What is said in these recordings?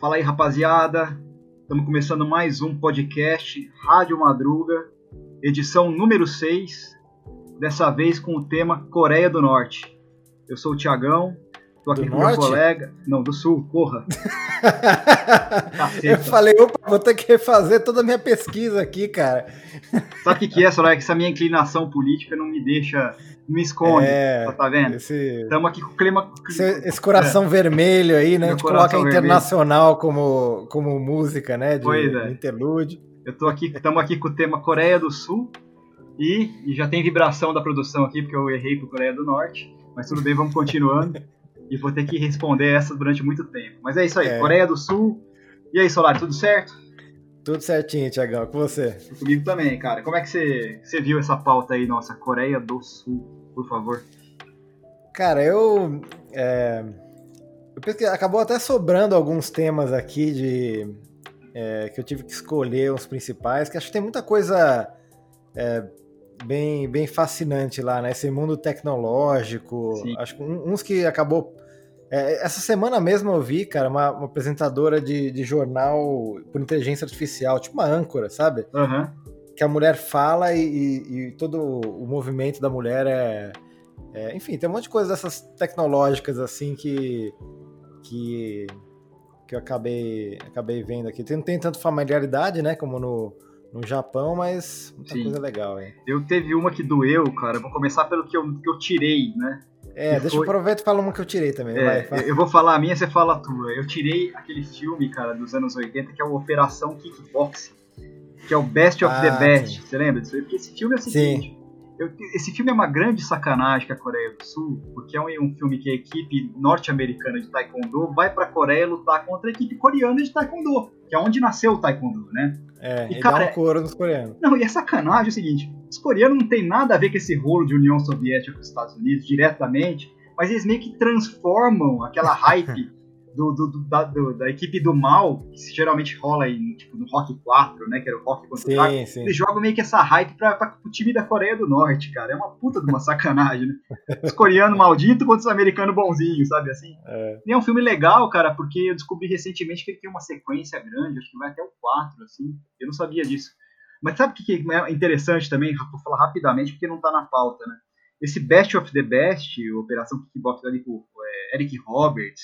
Fala aí, rapaziada. Estamos começando mais um podcast Rádio Madruga, edição número 6. Dessa vez com o tema Coreia do Norte. Eu sou o Tiagão, tô aqui Do com norte? meu colega. Não, do sul, porra. Eu falei, opa, vou ter que refazer toda a minha pesquisa aqui, cara. Sabe o que, que é, Solar? Que essa minha inclinação política não me deixa. Não me esconde. É, tá vendo? Estamos aqui com o clima. esse, esse coração vermelho aí, né? A gente coloca internacional como, como música, né? De, Pois é. de interlúdio. Eu tô aqui, estamos aqui com o tema Coreia do Sul e, e já tem vibração da produção aqui porque eu errei com Coreia do Norte, mas tudo bem, vamos continuando e vou ter que responder essa durante muito tempo. Mas é isso aí, É. Coreia do Sul. E aí, Solar, tudo certo? Tudo certinho, Tiagão, com você. Comigo também, cara. Como é que você, você viu essa pauta aí, nossa, Coreia do Sul, por favor? Cara, eu. é, eu pesquei- acabou até sobrando alguns temas aqui de. é, que eu tive que escolher os principais, que acho que tem muita coisa é, bem, bem fascinante lá, né? Esse mundo tecnológico. Sim. Acho que uns que acabou. é, essa semana mesmo eu vi, cara, uma, uma apresentadora de, de jornal por inteligência artificial, tipo uma âncora, sabe? Aham. Que a mulher fala e, e- e todo o movimento da mulher é, é- Enfim, tem um monte de coisas dessas tecnológicas assim que. que, que eu acabei, acabei vendo aqui. Tem- Não tem tanto familiaridade, né, como no, no Japão, mas muita Sim. coisa legal, hein? Eu teve uma que doeu, cara. Vou começar pelo que eu, que eu tirei, né? É, Que deixa foi- eu aproveitar e falar uma que eu tirei também. É, vai, eu vou falar a minha, você fala a tua. Eu tirei aquele filme, cara, dos anos 80, que é o Operação Kickboxing, que é o Best of the Ah, Best. sim. Você lembra disso? Porque esse filme é o seguinte. eu- esse filme é uma grande sacanagem com a Coreia do Sul, porque é um, um filme que a equipe norte-americana de Taekwondo vai pra Coreia lutar contra a equipe coreana de Taekwondo, que é onde nasceu o Taekwondo, né? É, e, e, cara, dá um couro nos coreanos. Não, e é sacanagem o seguinte: os coreanos não tem nada a ver com esse rolo de União Soviética com os Estados Unidos diretamente, mas eles meio que transformam aquela hype do, do- do- da, do- da equipe do mal, que geralmente rola em, tipo, no Rock 4, né? Que era o Rock contra o Drago. Sim, sim. Eles jogam meio que essa hype pra, pra, pro time da Coreia do Norte, cara. É uma puta de uma sacanagem, né? Os coreanos malditos contra os americanos bonzinhos, sabe assim? É. E é um filme legal, cara, porque eu descobri recentemente que ele tem uma sequência grande, acho que vai até o 4, assim. Eu não sabia disso. Mas sabe o que que é interessante também? Vou falar rapidamente porque não tá na pauta, né? Esse Best of the Best, Operação Kickbox ali com é, Eric Roberts,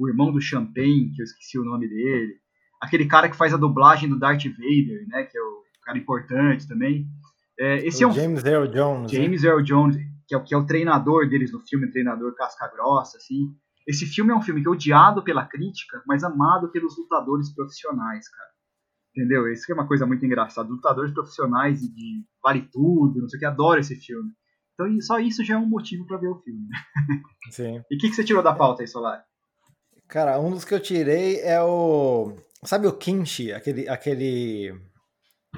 o irmão do Champagne, que eu esqueci o nome dele. Aquele cara que faz a dublagem do Darth Vader, né? Que é o cara importante também. É, esse O é um James Earl Jones. né? James Earl Jones, que é, o, que é o treinador deles no filme, treinador casca grossa, assim. Esse filme é um filme que é odiado pela crítica, mas amado pelos lutadores profissionais, cara. Entendeu? Isso que é uma coisa muito engraçada. Lutadores profissionais de vale tudo, não sei o que, adoram esse filme. Então só isso já é um motivo pra ver o filme. né? Sim. E o que, que você tirou da pauta aí, Solar? Cara, um dos que eu tirei é o. Sabe o kimchi? Aquele. aquele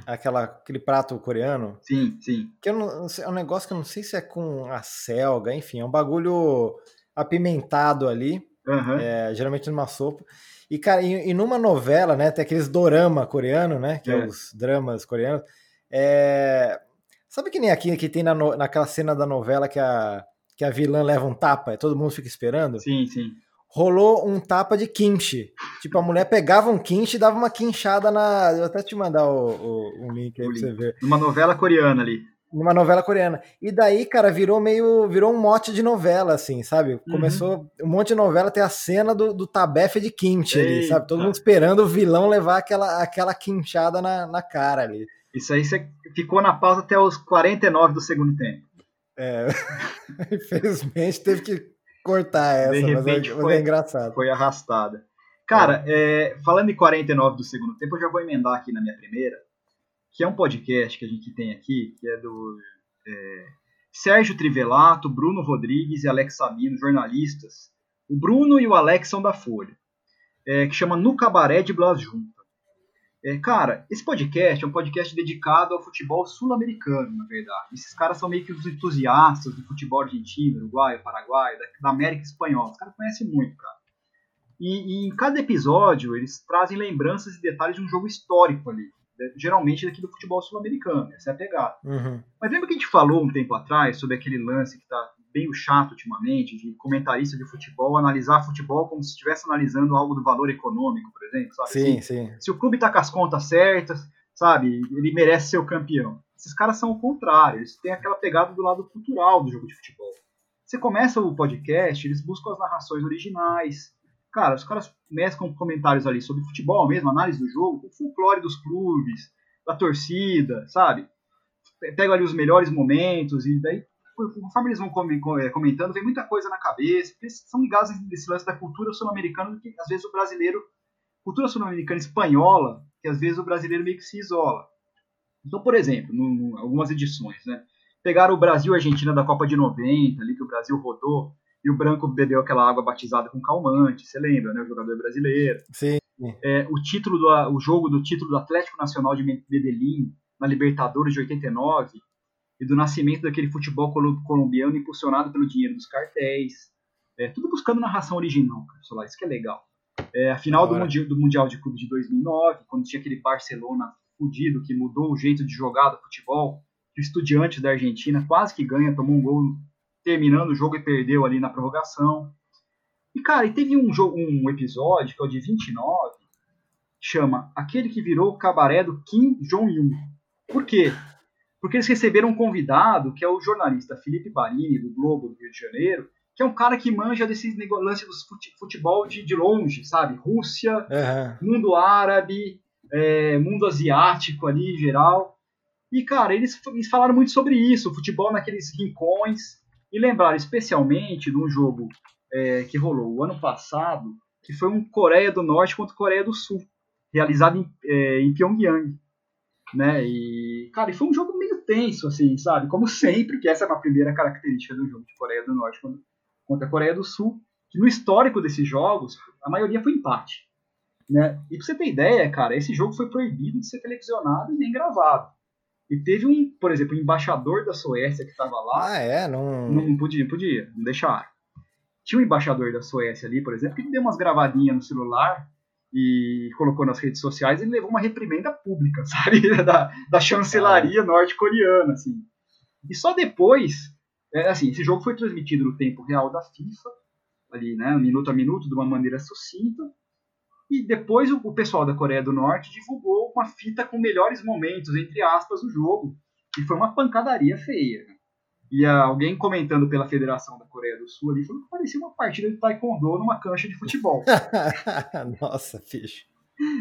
aquela, aquele prato coreano? Sim, sim. Que eu não, é um negócio que eu não sei se é com a selga, enfim, é um bagulho apimentado ali, Aham. é, geralmente numa sopa. E, cara, e, e numa novela, né? Tem aqueles dorama coreano, né? Que é, É. os dramas coreanos. É, sabe que nem aqui que tem na no- naquela cena da novela que a, que a vilã leva um tapa e todo mundo fica esperando? Sim, sim. Rolou um tapa de kimchi. Tipo, a mulher pegava um kimchi e dava uma quinchada na. Eu vou até te mandar o, o- um link aí O pra você link. ver. Numa novela coreana ali. Numa novela coreana. E daí, cara, virou meio. Virou um mote de novela, assim, sabe? Uhum. Começou. Um monte de novela ter a cena do, do tabefe de kimchi ali, Eita. sabe? Todo mundo esperando o vilão levar aquela, aquela quinchada na, na cara ali. Isso aí você ficou na pauta até os 49 do segundo tempo. É. Infelizmente teve que cortar essa, De mas, repente é, mas foi- é engraçado. foi arrastada. Cara, é, falando em 49 do segundo tempo, eu já vou emendar aqui na minha primeira, que é um podcast que a gente tem aqui, que é do é, Sérgio Trivelato, Bruno Rodrigues e Alex Sabino, jornalistas. O Bruno e o Alex são da Folha, é, que chama No Cabaré de Blas Junta. É, cara, esse podcast é um podcast dedicado ao futebol sul-americano, na verdade. Esses caras são meio que os entusiastas do futebol argentino, uruguaio, paraguaio, da, da América espanhola. Os caras conhecem muito, cara. E, e em cada episódio eles trazem lembranças e detalhes de um jogo histórico ali. geralmente daqui do futebol sul-americano, essa é a pegada. Uhum. Mas lembra que a gente falou um tempo atrás sobre aquele lance que está bem chato ultimamente, de comentarista de futebol analisar futebol como se estivesse analisando algo do valor econômico, por exemplo, sabe? Sim, assim, sim. Se o clube está com as contas certas, sabe, ele merece ser o campeão. Esses caras são o contrário, eles têm aquela pegada do lado cultural do jogo de futebol. Você começa o podcast, eles buscam as narrações originais. Cara, os caras mesclam comentários ali sobre futebol mesmo, análise do jogo, com folclore dos clubes, da torcida, sabe? Pegam ali os melhores momentos e daí conforme eles vão é, comentando, vem muita coisa na cabeça, porque são ligados nesse lance da cultura sul-americana, que às vezes o brasileiro, cultura sul-americana espanhola, que às vezes o brasileiro meio que se isola. Então, por exemplo, em algumas edições, né? Pegaram o Brasil e Argentina da Copa de 90, ali que o Brasil rodou, e o Branco bebeu aquela água batizada com calmante, você lembra, né? O jogador brasileiro. Sim. É, o título do, o jogo do título do Atlético Nacional de Medellín na Libertadores de 89 e do nascimento daquele futebol colombiano impulsionado pelo dinheiro dos cartéis. É, tudo buscando narração original, cara, isso que é legal. É, a final do mundial, do mundial de Clube de 2009, quando tinha aquele Barcelona fudido que mudou o jeito de jogar do futebol, que o Estudiantes da Argentina quase que ganha, tomou um gol terminando o jogo e perdeu ali na prorrogação. E, cara, e teve um, jogo, um episódio, que é o de 29, chama Aquele que virou o cabaré do Kim Jong-un. Por quê? Porque eles receberam um convidado, que é o jornalista Felipe Barini, do Globo do Rio de Janeiro, que é um cara que manja desses lances do futebol de, de longe, sabe? Rússia, uhum. mundo árabe, é, mundo asiático ali em geral. E, cara, eles, eles falaram muito sobre isso, futebol naqueles rincões, e lembraram especialmente de um jogo é, que rolou o ano passado, que foi um Coreia do Norte contra Coreia do Sul, realizado em, é, em Pyongyang. Né? E, cara, e foi um jogo tenso, assim, sabe? Como sempre, que essa é uma primeira característica do jogo de Coreia do Norte contra a Coreia do Sul, que no histórico desses jogos, a maioria foi empate. Né? E pra você ter ideia, cara, esse jogo foi proibido de ser televisionado e nem gravado. E teve um, por exemplo, um embaixador da Suécia que estava lá. Ah, é? Não... não podia, podia, não deixaram. Tinha um embaixador da Suécia ali, por exemplo, que deu umas gravadinhas no celular e colocou nas redes sociais e levou uma reprimenda pública, sabe? Da, da chancelaria norte-coreana, assim. E só depois, é, assim, esse jogo foi transmitido no tempo real da FIFA, ali, né, minuto a minuto, de uma maneira sucinta, e depois o, o pessoal da Coreia do Norte divulgou uma fita com melhores momentos, entre aspas, do jogo, e foi uma pancadaria feia. E alguém comentando pela Federação da Coreia do Sul ali falou que parecia uma partida de taekwondo numa cancha de futebol. Nossa, ficha.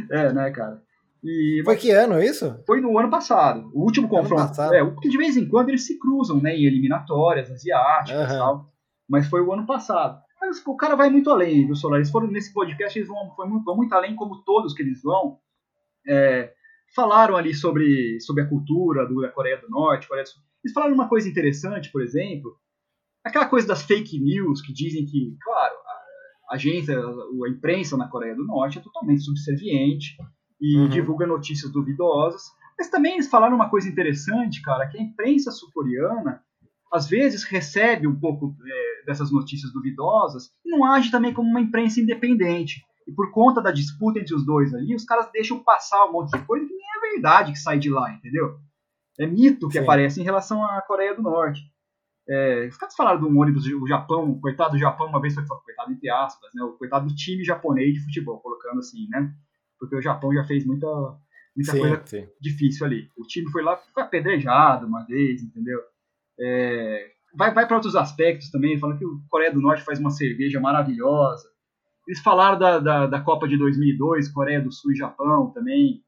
É, né, cara? E, foi que ano isso? Foi no ano passado. O último confronto. É, porque de vez em quando eles se cruzam, né, em eliminatórias asiáticas e tal. Mas foi o ano passado. Mas o cara vai muito além, viu, Solar? Eles foram nesse podcast, eles vão, vão muito além, como todos que eles vão. É, falaram ali sobre, sobre a cultura do, da Coreia do Norte, Coreia do Sul. Eles falaram uma coisa interessante, por exemplo, aquela coisa das fake news que dizem que, claro, a agência, a imprensa na Coreia do Norte é totalmente subserviente e uhum. divulga notícias duvidosas. Mas também eles falaram uma coisa interessante, cara, que a imprensa sul-coreana às vezes recebe um pouco é, dessas notícias duvidosas e não age também como uma imprensa independente. E por conta da disputa entre os dois ali, os caras deixam passar um monte de coisa que nem é verdade que sai de lá, entendeu? É mito que Sim. aparece em relação à Coreia do Norte. É, os caras falaram do ônibus, o Japão, o coitado do Japão, uma vez foi coitado entre aspas, né? O coitado do time japonês de futebol, colocando assim, né? Porque o Japão já fez muita, muita sim, coisa sim. difícil ali. O time foi lá, foi apedrejado uma vez, entendeu? É, vai vai para outros aspectos também, falando que o Coreia do Norte faz uma cerveja maravilhosa. Eles falaram da, da, da Copa de 2002, Coreia do Sul e Japão também,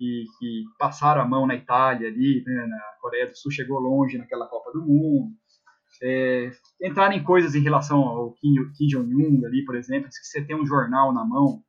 e que passaram a mão na Itália ali, né, na Coreia do Sul chegou longe naquela Copa do Mundo. É, entraram em coisas em relação ao Kim, Kim Jong-un ali, por exemplo, se você tem um jornal na mão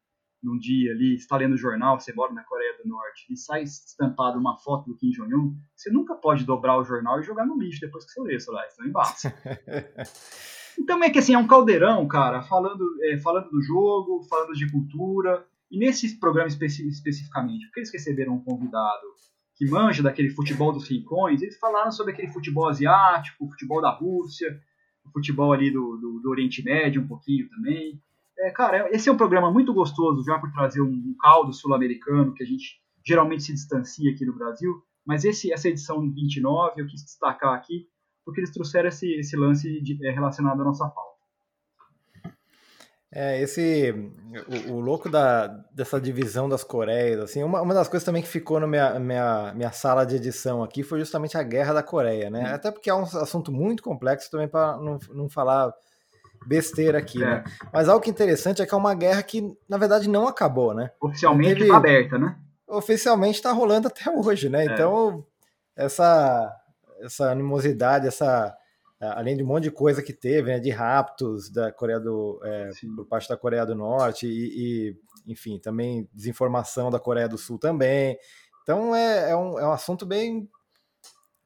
num dia ali, está lendo o jornal, você mora na Coreia do Norte e sai estampado uma foto do Kim Jong-un, você nunca pode dobrar o jornal e jogar no lixo depois que você lê, sei lá, isso não embaça. então é que assim, é um caldeirão, cara, falando, é, falando do jogo, falando de cultura, e nesse programa especi especificamente, porque eles receberam um convidado que manja daquele futebol dos rincões, eles falaram sobre aquele futebol asiático, o futebol da Rússia, o futebol ali do, do, do Oriente Médio um pouquinho também, é, cara, esse é um programa muito gostoso já por trazer um, caldo sul-americano que a gente geralmente se distancia aqui no Brasil, mas esse, essa edição 29 eu quis destacar aqui, porque eles trouxeram esse, esse lance de, é, relacionado à nossa pauta. É, esse. O, o, louco da, dessa divisão das Coreias, assim, uma, uma das coisas também que ficou na minha, minha, minha sala de edição aqui foi justamente a Guerra da Coreia, né? Até porque é um assunto muito complexo também para não, não falar besteira aqui, né? é. né? Mas algo que é interessante é que é uma guerra que, na verdade, não acabou, né? Oficialmente está aberta, né? Oficialmente está rolando até hoje, né? É. Então, essa, essa animosidade, essa além de um monte de coisa que teve, né, de raptos da Coreia do é, por parte da Coreia do Norte e, e, enfim, também desinformação da Coreia do Sul também. Então é, é, um, é um assunto bem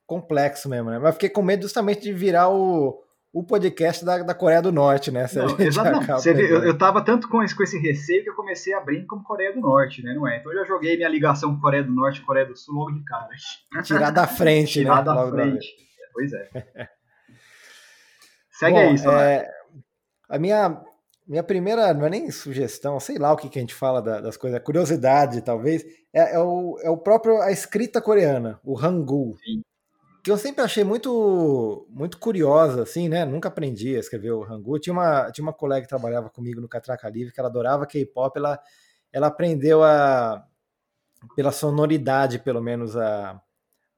complexo mesmo, né? Mas fiquei com medo justamente de virar o, o podcast da, da Coreia do Norte, né? Não, exatamente. eu, eu tava tanto com esse, com esse receio que eu comecei abrindo como Coreia do Norte, né? Não é? Então eu já joguei minha ligação com Coreia do Norte e Coreia do Sul logo de cara. Tirar da frente, Tirar né? da logo frente. Da... Pois é. Segue Bom, aí, é, A minha, minha primeira, não é nem sugestão, sei lá o que, que a gente fala da, das coisas, curiosidade talvez, é, é, o, é o próprio, a escrita coreana, o Hangul. Sim que eu sempre achei muito muito curiosa, assim, né? Nunca aprendi a escrever o Hangul. Tinha uma, tinha uma colega que trabalhava comigo no Catraca Livre, que ela adorava K-pop, ela, ela aprendeu a, pela sonoridade, pelo menos, a,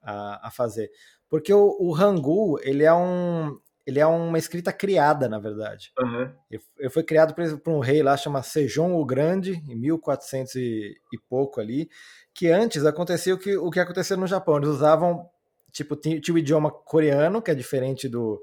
a, a fazer. Porque o, o Hangul, ele é um, ele é uma escrita criada, na verdade. Uhum. Ele, foi criado por, por um rei lá, chama Sejong o Grande, em 1400 e, e pouco ali, que antes acontecia o que, o que aconteceu no Japão. Eles usavam tipo, tinha, tinha o idioma coreano, que é diferente do,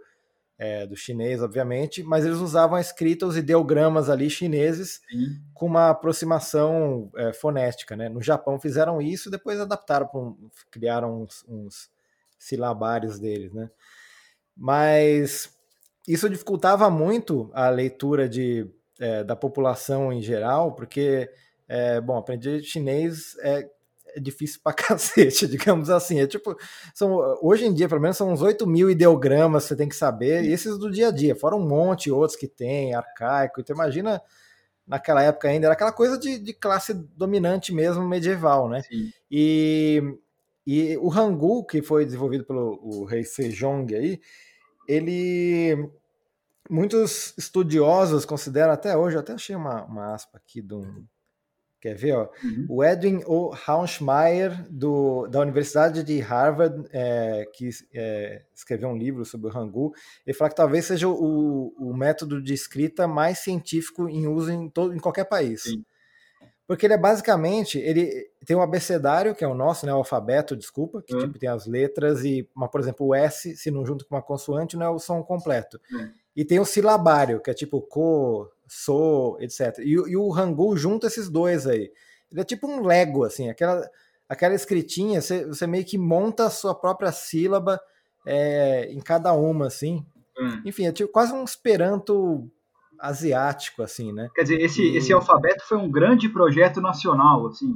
é, do chinês, obviamente, mas eles usavam a escrita, os ideogramas ali chineses, Sim. com uma aproximação é, fonética, né? No Japão fizeram isso, depois adaptaram, um, criaram uns, uns silabários deles, né? Mas isso dificultava muito a leitura de, é, da população em geral, porque, é, bom, aprender chinês é é difícil pra cacete, digamos assim. É tipo, são, hoje em dia, pelo menos, são uns 8 mil ideogramas que você tem que saber, e esses do dia a dia, fora um monte outros que tem, arcaico. Então, imagina naquela época ainda, era aquela coisa de, de classe dominante mesmo, medieval, né? Sim. E, e o Hangul, que foi desenvolvido pelo o rei Sejong aí, ele. Muitos estudiosos consideram até hoje, eu até achei uma, uma aspa aqui de um Quer ver? Ó? Uhum. O Edwin O. Haunschmeier, do, da Universidade de Harvard, é, que é, escreveu um livro sobre o Hangul, ele fala que talvez seja o, o método de escrita mais científico em uso em, todo, em qualquer país. Sim. Porque ele é basicamente, ele tem um abecedário, que é o nosso, né, o alfabeto, desculpa, que uhum. tipo, tem as letras e, uma, por exemplo, o S, se não junto com uma consoante, não é o som completo. Uhum. E tem o silabário, que é tipo co, so, etc. E, e, o Hangul junta esses dois aí. Ele é tipo um Lego, assim, aquela, aquela escritinha, você, você meio que monta a sua própria sílaba é, em cada uma, assim. Hum. Enfim, é tipo quase um esperanto asiático, assim, né? Quer dizer, esse, e... esse alfabeto foi um grande projeto nacional, assim.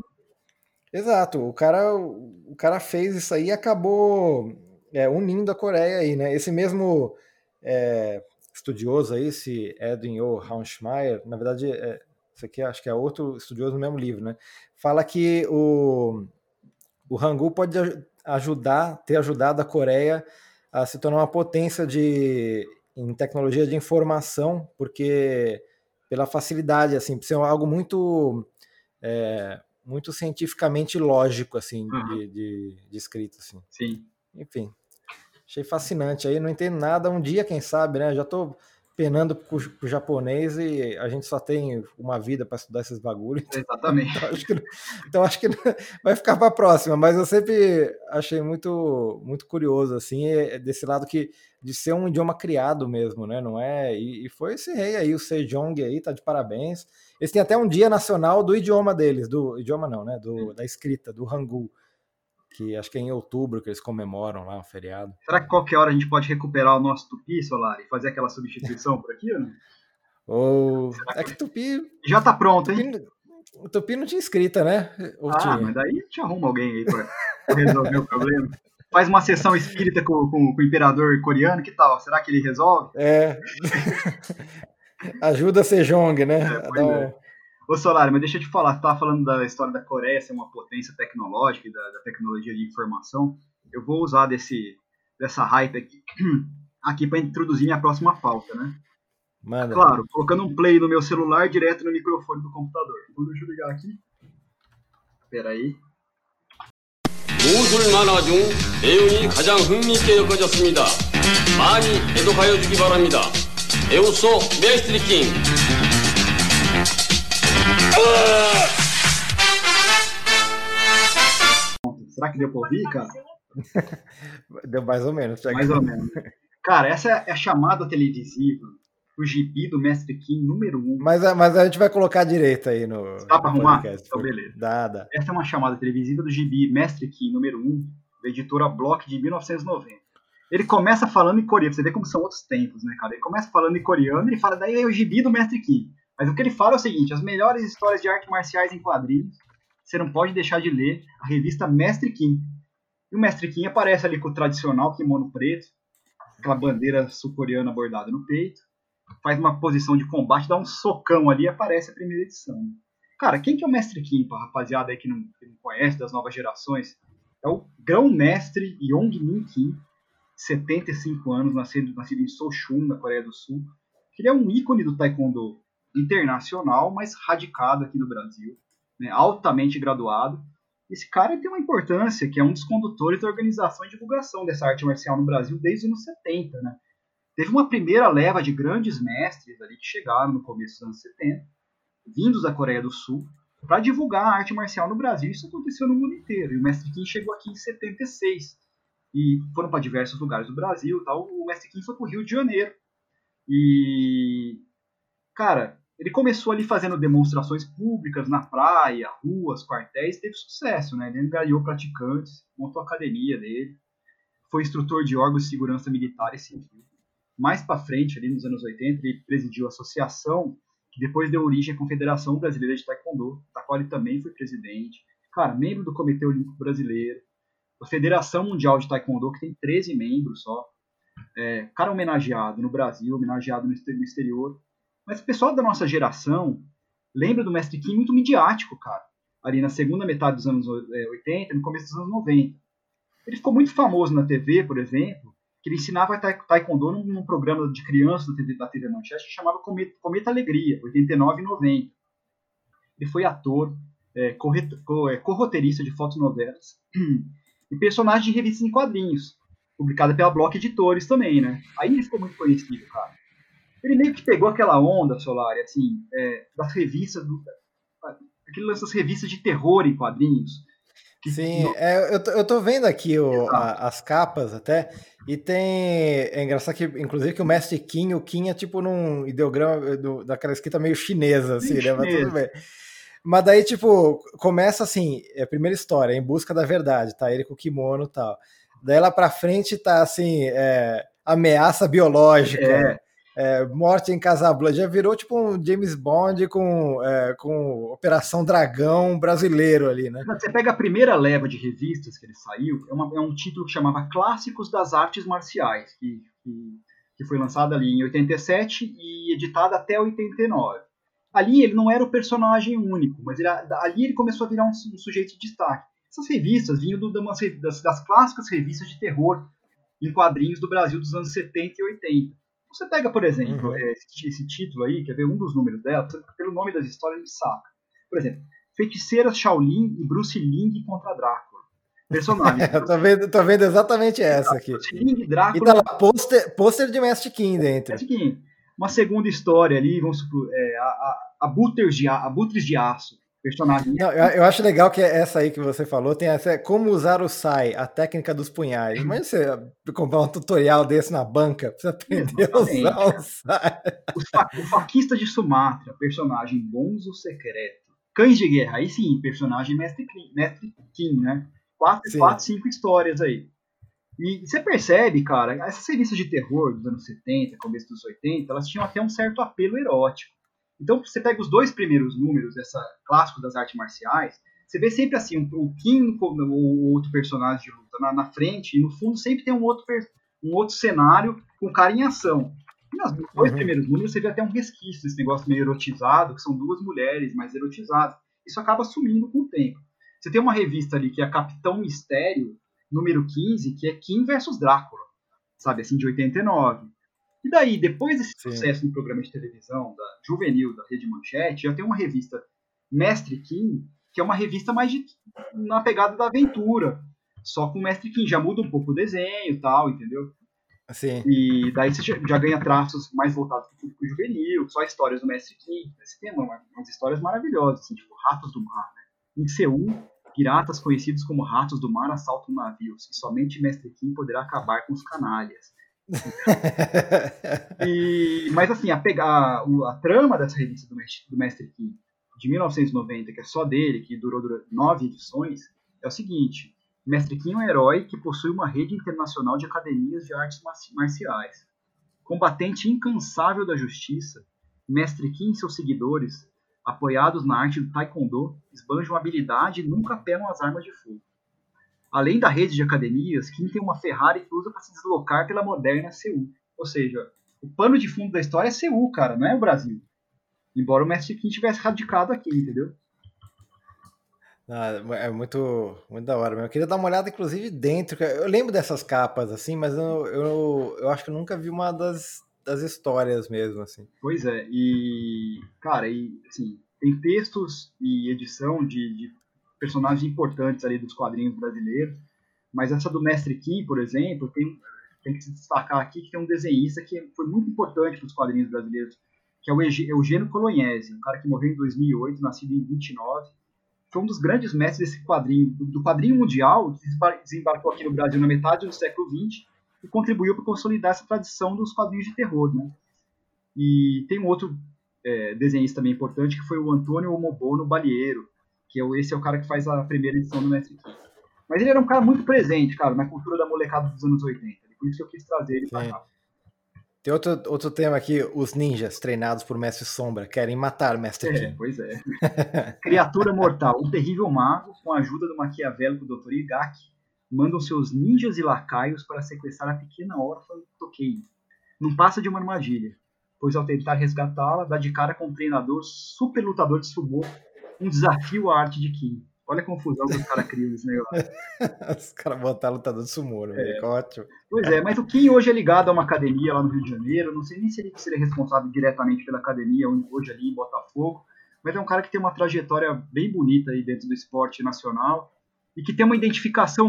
Exato, o cara, o cara fez isso aí e acabou é, unindo a Coreia aí, né? Esse mesmo é, estudioso aí, esse Edwin O. Haunschmeier, na verdade, é, isso aqui acho que é outro estudioso no mesmo livro, né? Fala que o, o Hangul pode ajudar, ter ajudado a Coreia a se tornar uma potência de, em tecnologia de informação, porque pela facilidade, assim, por ser algo muito é, muito cientificamente lógico, assim, uhum. de, de, de escrita, assim. Sim. Enfim, Achei fascinante aí, não entendo nada. Um dia, quem sabe, né? Já tô penando pro, pro japonês e a gente só tem uma vida para estudar esses bagulhos. Exatamente. Então acho que, então, acho que vai ficar para a próxima, mas eu sempre achei muito muito curioso assim, desse lado que de ser um idioma criado mesmo, né? Não é? E, e foi esse rei aí, o Sejong aí, tá de parabéns. Eles têm até um dia nacional do idioma deles, do idioma não, né? Do, da escrita, do Hangul que acho que é em outubro que eles comemoram lá o feriado. Será que qualquer hora a gente pode recuperar o nosso Tupi, Solar, e fazer aquela substituição por aqui ou não? Ou... Que... É que Tupi... Já tá pronto, hein? Tupi... O Tupi não tinha escrita, né? Ou ah, tinha? mas daí a gente arruma alguém aí pra resolver o problema. Faz uma sessão espírita com, com, com, o imperador coreano, que tal? Será que ele resolve? É. Ajuda a Sejong, né? É, a dar um... é. Ô Solar, mas deixa eu te falar, você tava falando da história da Coreia ser uma potência tecnológica e da, da tecnologia de informação. Eu vou usar desse, dessa hype aqui, aqui para introduzir minha próxima pauta, né? Manda. Claro, colocando um play no meu celular direto no microfone do computador. Então, deixa eu ligar aqui. Espera aí. 무술 만화 중 내용이 가장 흥미있게 여겨졌습니다. 많이 애독하여 주기 바랍니다. 에오소 메스트리킹 Será que deu pra ouvir, cara? Deu mais ou menos. Mais ou menos. Cara, essa é a chamada televisiva o gibi do Mestre Kim número 1. Um. Mas, mas a gente vai colocar direito aí no. Dá pra arrumar? Podcast. Então, beleza. Dá, dá. Essa é uma chamada televisiva do gibi Mestre Kim número 1, um, da editora Block de 1990. Ele começa falando em coreano, você vê como são outros tempos, né, cara? Ele começa falando em coreano e fala, daí é o gibi do Mestre Kim. Mas o que ele fala é o seguinte: as melhores histórias de artes marciais em quadrinhos, você não pode deixar de ler a revista Mestre Kim. E o Mestre Kim aparece ali com o tradicional kimono preto, aquela bandeira sul-coreana bordada no peito, faz uma posição de combate, dá um socão ali e aparece a primeira edição. Cara, quem que é o Mestre Kim, pra rapaziada aí que não, que não conhece, das novas gerações? É o grão-mestre Yong Min Kim, 75 anos, nascido, nascido em Sochun, na Coreia do Sul. Ele é um ícone do taekwondo internacional, mas radicado aqui no Brasil, né, altamente graduado. Esse cara tem uma importância, que é um dos condutores da organização e divulgação dessa arte marcial no Brasil desde os anos 70, né? Teve uma primeira leva de grandes mestres ali que chegaram no começo dos anos 70, vindos da Coreia do Sul, para divulgar a arte marcial no Brasil. Isso aconteceu no mundo inteiro. E o mestre Kim chegou aqui em 76 e foram para diversos lugares do Brasil. Tal. O mestre Kim foi para o Rio de Janeiro e cara, ele começou ali fazendo demonstrações públicas na praia, ruas, quartéis, teve sucesso, né? Ele engajou praticantes, montou a academia dele, foi instrutor de órgãos de segurança militar e civil. Mais para frente, ali nos anos 80, ele presidiu a associação que depois deu origem à Confederação Brasileira de Taekwondo, da qual ele também foi presidente. Cara, membro do Comitê Olímpico Brasileiro, da Federação Mundial de Taekwondo, que tem 13 membros só. É, cara homenageado no Brasil, homenageado no exterior. Mas o pessoal da nossa geração lembra do Mestre Kim muito midiático, cara. Ali na segunda metade dos anos 80, é, no começo dos anos 90. Ele ficou muito famoso na TV, por exemplo, que ele ensinava taekwondo num, programa de crianças da TV, da TV Manchete que chamava Cometa, Cometa Alegria, 89 e 90. Ele foi ator, é, é, corroteirista de fotonovelas e personagem de revistas em quadrinhos, publicada pela Block Editores também, né? Aí ele ficou muito conhecido, cara. Ele meio que pegou aquela onda, Solari, assim, é, das revistas, do, aquele lance das revistas de terror em quadrinhos, Sim, é, eu, tô, eu tô vendo aqui o, a, as capas até, e tem. É engraçado que, inclusive, que o Mestre Kim, o Kim é tipo num ideograma do, daquela escrita meio chinesa, assim, né? Mas tudo bem. Mas daí, tipo, começa assim, é a primeira história, em busca da verdade, tá? Ele com o kimono e tal. Daí lá pra frente tá assim, é, ameaça biológica. É é, Morte em Casablanca, já virou tipo um James Bond com, é, com Operação Dragão brasileiro ali, né? Você pega a primeira leva de revistas que ele saiu, é, uma, é um título que chamava Clássicos das Artes Marciais, que, que, que foi lançado ali em 87 e editado até 89. Ali ele não era o personagem único, mas ele, ali ele começou a virar um, um sujeito de destaque. Essas revistas vinham do, das, das clássicas revistas de terror em quadrinhos do Brasil dos anos 70 e 80 você pega, por exemplo, uhum. esse, esse, título aí, quer ver um dos números dela, pelo nome das histórias ele saca. Por exemplo, Feiticeiras Shaolin e Bruce Ling contra Drácula. Personagem. eu tô vendo, tô vendo exatamente essa aqui. Bruce Ling, Drácula. E tá lá, pôster, pôster de Mestre King dentro. Mestre King. Uma segunda história ali, vamos supor, é, a, a, Abutres de, Abutres de Aço personagem. Não, eu, eu, acho legal que essa aí que você falou tem essa como usar o SAI, a técnica dos punhais. Mas você comprar um tutorial desse na banca você aprender a usar o SAI. O, o faquista de Sumatra, personagem bonzo secreto. Cães de guerra, aí sim, personagem mestre, mestre Kim, né? Quatro, quatro, cinco histórias aí. E você percebe, cara, essas revistas de terror dos anos 70, começo dos 80, elas tinham até um certo apelo erótico. Então, você pega os dois primeiros números dessa clássico das artes marciais, você vê sempre assim, o Kim, o outro personagem de luta na, na, frente, e no fundo sempre tem um outro, um outro cenário com cara em ação. nos dois uhum. primeiros números você vê até um resquício desse negócio meio erotizado, que são duas mulheres mais erotizadas. Isso acaba sumindo com o tempo. Você tem uma revista ali que é a Capitão Mistério, número 15, que é Kim versus Drácula, sabe, assim, de 89. E daí, depois desse Sim. sucesso no programa de televisão da juvenil da Rede Manchete, já tem uma revista Mestre Kim, que é uma revista mais de, na pegada da aventura, só com o Mestre Kim, já muda um pouco o desenho e tal, entendeu? Sim. E daí você já ganha traços mais voltados para o público juvenil, só histórias do Mestre Kim. Você tem uma, umas histórias maravilhosas, assim, tipo Ratos do Mar. Né? Em Seul, piratas conhecidos como Ratos do Mar assaltam navios, e somente Mestre Kim poderá acabar com os canalhas. E, mas assim, a, a, a trama dessa revista do Mestre, do Mestre Kim, de 1990, que é só dele, que durou, durou nove edições, é o seguinte: Mestre Kim é um herói que possui uma rede internacional de academias de artes marciais. Combatente incansável da justiça, Mestre Kim e seus seguidores, apoiados na arte do Taekwondo, esbanjam habilidade e nunca pegam as armas de fogo. Além da rede de academias, Kim tem uma Ferrari que usa para se deslocar pela moderna Seul. Ou seja, o pano de fundo da história é Seul, cara, não é o Brasil. Embora o Mestre Kim tivesse radicado aqui, entendeu? Ah, é muito, muito da hora. Eu queria dar uma olhada, inclusive, dentro. Eu lembro dessas capas, assim, mas eu, eu, eu acho que eu nunca vi uma das, das histórias mesmo, assim. Pois é, e, cara, e, assim, tem textos e edição de, de personagens importantes ali dos quadrinhos brasileiros, mas essa do Mestre Kim, por exemplo, tem, tem que se destacar aqui que tem um desenhista que foi muito importante para os quadrinhos brasileiros, que é o Eugênio Colognese, um cara que morreu em 2008, nascido em 29, foi um dos grandes mestres desse quadrinho, do quadrinho mundial, que desembarcou aqui no Brasil na metade do século XX e contribuiu para consolidar essa tradição dos quadrinhos de terror, né? E tem um outro é, desenhista também importante, que foi o Antônio Omobono Balieiro, que é, esse é o cara que faz a primeira edição do Mestre King. Mas ele era um cara muito presente, cara, na cultura da molecada dos anos 80. Por isso que eu quis trazer ele para cá. Tem outro, outro tema aqui, os ninjas treinados por Mestre Sombra querem matar Mestre é, Pois é. Criatura mortal, um terrível mago, com a ajuda do maquiavélico Dr. Igaki, mandam seus ninjas e lacaios para sequestrar a pequena órfã Tokei. Não passa de uma armadilha, pois ao tentar resgatá-la, dá de cara com um treinador super lutador de sumô, um desafio à arte de Kim. Olha a confusão que os caras criam nesse negócio. os caras botaram lutador de sumô, né? É. Ótimo. Pois é, mas o Kim hoje é ligado a uma academia lá no Rio de Janeiro. Não sei nem se ele seria responsável diretamente pela academia hoje ali em Botafogo. Mas é um cara que tem uma trajetória bem bonita aí dentro do esporte nacional e que tem uma identificação.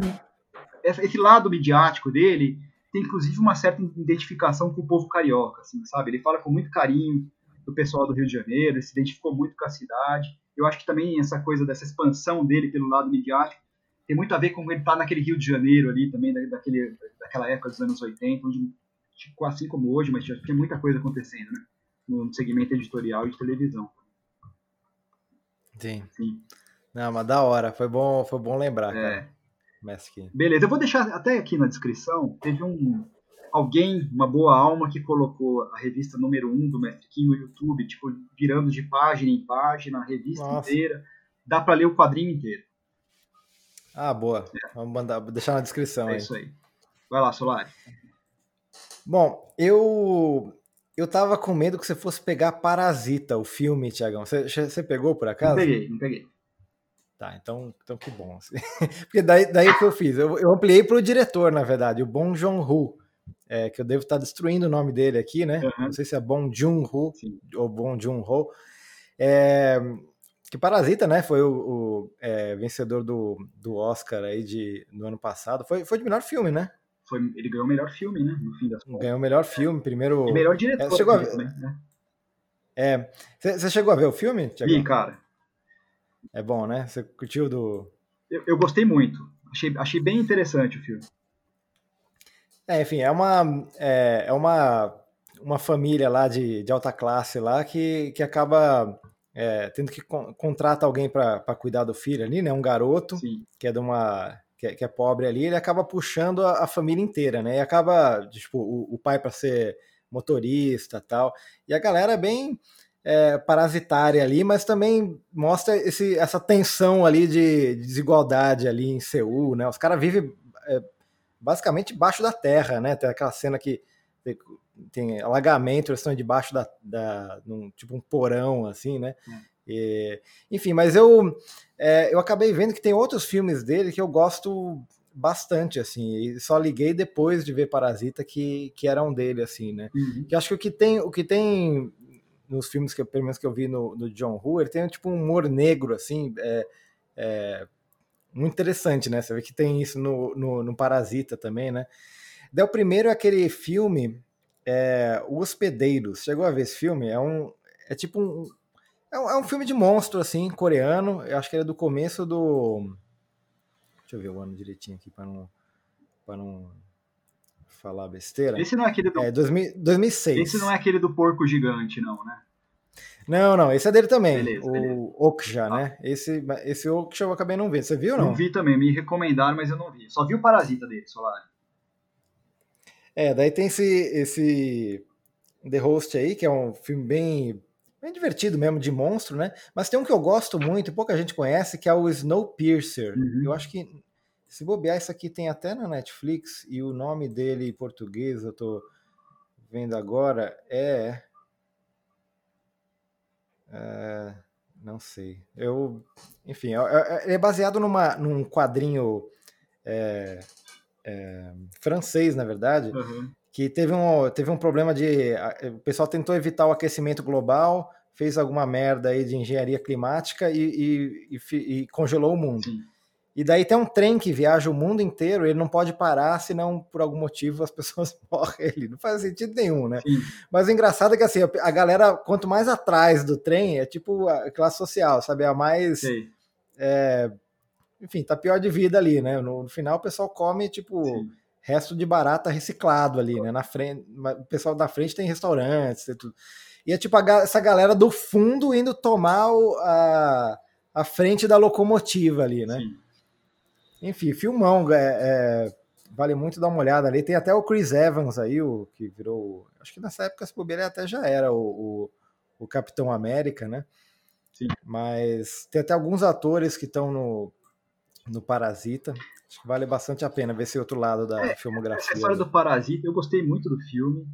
Esse lado midiático dele tem inclusive uma certa identificação com o povo carioca, assim, sabe? Ele fala com muito carinho do pessoal do Rio de Janeiro, ele se identificou muito com a cidade eu acho que também essa coisa dessa expansão dele pelo lado midiático tem muito a ver com ele estar tá naquele Rio de Janeiro ali também, daquele, daquela época dos anos 80, onde, tipo, assim como hoje, mas já tinha muita coisa acontecendo, né? No segmento editorial e de televisão. Sim. Sim. Não, mas da hora, foi bom, foi bom lembrar, é. cara. Beleza, eu vou deixar até aqui na descrição, teve um, alguém, uma boa alma, que colocou a revista número 1 um do Mestre Kim no YouTube, tipo, virando de página em página, a revista Nossa. inteira. Dá para ler o quadrinho inteiro. Ah, boa. É. Vamos mandar, deixar na descrição é aí. isso aí. Vai lá, Solari. Bom, eu eu tava com medo que você fosse pegar Parasita, o filme, Tiagão. Você, você pegou por acaso? Não peguei, não peguei. Tá, então, então que bom. Porque daí, daí o que eu fiz? Eu, eu ampliei para o diretor, na verdade, o Bong Joon-ho é, que eu devo estar destruindo o nome dele aqui, né? Uhum. Não sei se é Bong Joon-ho ou Bong Joon-ho. É, que Parasita, né? Foi o, o é, vencedor do, do Oscar aí de, do ano passado. Foi, foi de melhor filme, né? Foi, ele ganhou o melhor filme, né? No fim das contas. Ganhou o melhor filme, primeiro. E melhor diretor. É, chegou a né? É. Você chegou a ver o filme? Sim, cara. É bom, né? Você curtiu do. Eu, eu gostei muito. Achei, achei bem interessante o filme. É, enfim, é uma, é, é uma, uma família lá de, de alta classe lá que, que acaba é, tendo que con contrata alguém para cuidar do filho ali, né? Um garoto Sim. que é de uma que é, que é, pobre ali, ele acaba puxando a, a, família inteira, né? E acaba tipo o, o pai para ser motorista tal. E a galera é bem é, parasitária ali, mas também mostra esse, essa tensão ali de, de desigualdade ali em Seul, né? Os caras vivem é, basicamente embaixo da terra, né? Tem aquela cena que tem alagamento, eles estão debaixo da, da num, tipo um porão, assim, né? Hum. E, enfim, mas eu, é, eu acabei vendo que tem outros filmes dele que eu gosto bastante, assim, e só liguei depois de ver Parasita que, que era um dele, assim, né? Uhum. Que acho que o que tem, o que tem nos filmes que pelo menos que eu vi no, no John Woo, ele tem tipo um humor negro, assim, é, é, muito interessante, né? Você vê que tem isso no, no, no Parasita também, né? Daí o primeiro é aquele filme, é, O Hospedeiro. Chegou a ver esse filme? É um. É tipo um. É um, é um filme de monstro, assim, coreano. Eu acho que ele é do começo do. Deixa eu ver o ano direitinho aqui para não. Pra não falar besteira. Esse não é aquele do. É, 2000, 2006. Esse não é aquele do porco gigante, não, né? Não, não, esse é dele também. Beleza, o beleza. Okja, ah. né? Esse, esse Okja eu acabei não vendo. Você viu ou não? Não vi também, me recomendaram, mas eu não vi. Só vi o Parasita dele, Solar. É, daí tem esse, esse The Host aí, que é um filme bem, bem divertido mesmo, de monstro, né? Mas tem um que eu gosto muito, pouca gente conhece, que é o Snowpiercer. Uhum. Eu acho que, se bobear, isso aqui tem até na Netflix, e o nome dele em português, eu tô vendo agora, é... é não sei. Eu, enfim, é, é, é baseado numa, num quadrinho é, é, francês, na verdade, uhum. que teve um, teve um problema de. O pessoal tentou evitar o aquecimento global, fez alguma merda aí de engenharia climática e, e, e, e congelou o mundo. Sim. E daí tem um trem que viaja o mundo inteiro, ele não pode parar, senão por algum motivo as pessoas morrem ali. Não faz sentido nenhum, né? Sim. Mas o engraçado é que assim, a galera, quanto mais atrás do trem, é tipo a classe social, sabe? A mais. É, enfim, tá pior de vida ali, né? No, no final o pessoal come, tipo, Sim. resto de barata reciclado ali, né? Na frente, o pessoal da frente tem restaurantes e tudo. E é tipo a, essa galera do fundo indo tomar o, a, a frente da locomotiva ali, né? Sim. Enfim, filmão, é, é, vale muito dar uma olhada ali. Tem até o Chris Evans aí, o que virou. Acho que nessa época, se bobear, até já era o, o, o Capitão América, né? Sim. Mas tem até alguns atores que estão no, no Parasita. Acho que vale bastante a pena ver esse outro lado da é, filmografia. Essa história do Parasita, eu gostei muito do filme.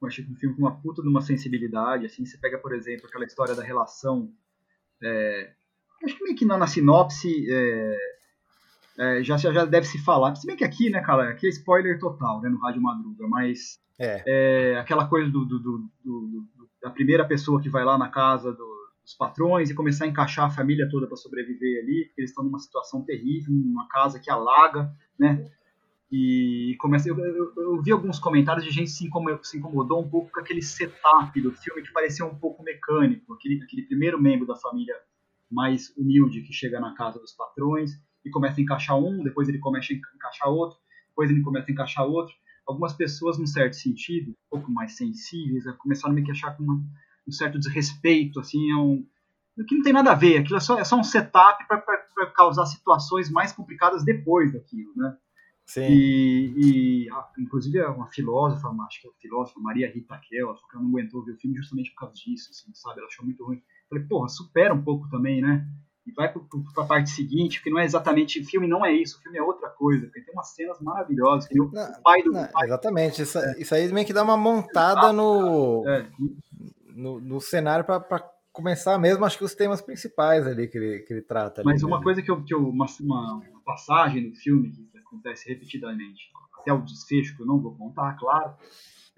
Eu achei que um filme com uma puta de uma sensibilidade. Assim, você pega, por exemplo, aquela história da relação. É, acho que meio que na, na sinopse é, é, já, já deve se falar. Se bem que aqui, né, cara, aqui é spoiler total, né, no Rádio Madruga, mas é. é aquela coisa do, do, do, do, da primeira pessoa que vai lá na casa do, os patrões e começar a encaixar a família toda para sobreviver ali, porque eles estão numa situação terrível, numa casa que alaga, né? E começa, eu, eu, eu, vi alguns comentários de gente se incomodou, se incomodou um pouco com aquele setup do filme que parecia um pouco mecânico, aquele, aquele primeiro membro da família mais humilde que chega na casa dos patrões e começa a encaixar um, depois ele começa a encaixar outro, depois ele começa a encaixar outro. Algumas pessoas, num certo sentido, um pouco mais sensíveis, começaram a me queixar com uma um certo desrespeito, assim, é um, que não tem nada a ver, aquilo é só, é só um setup para causar situações mais complicadas depois daquilo, né? Sim. E, e inclusive é uma filósofa, acho que é uma filósofa, Maria Rita Kel, ela falou que ela não aguentou ver o filme justamente por causa disso, assim, sabe? Ela achou muito ruim. Falei, porra, supera um pouco também, né? E vai para a parte seguinte, porque não é exatamente. O filme não é isso, o filme é outra coisa, porque tem umas cenas maravilhosas. Que não, o pai do. Não, pai, exatamente, isso, é. isso aí meio que dá uma montada no. É no, no cenário para começar mesmo, acho que os temas principais ali que ele, que ele trata. Mas ali, uma coisa que eu, que eu uma, uma, passagem no filme que acontece repetidamente, até o desfecho que eu não vou contar, claro,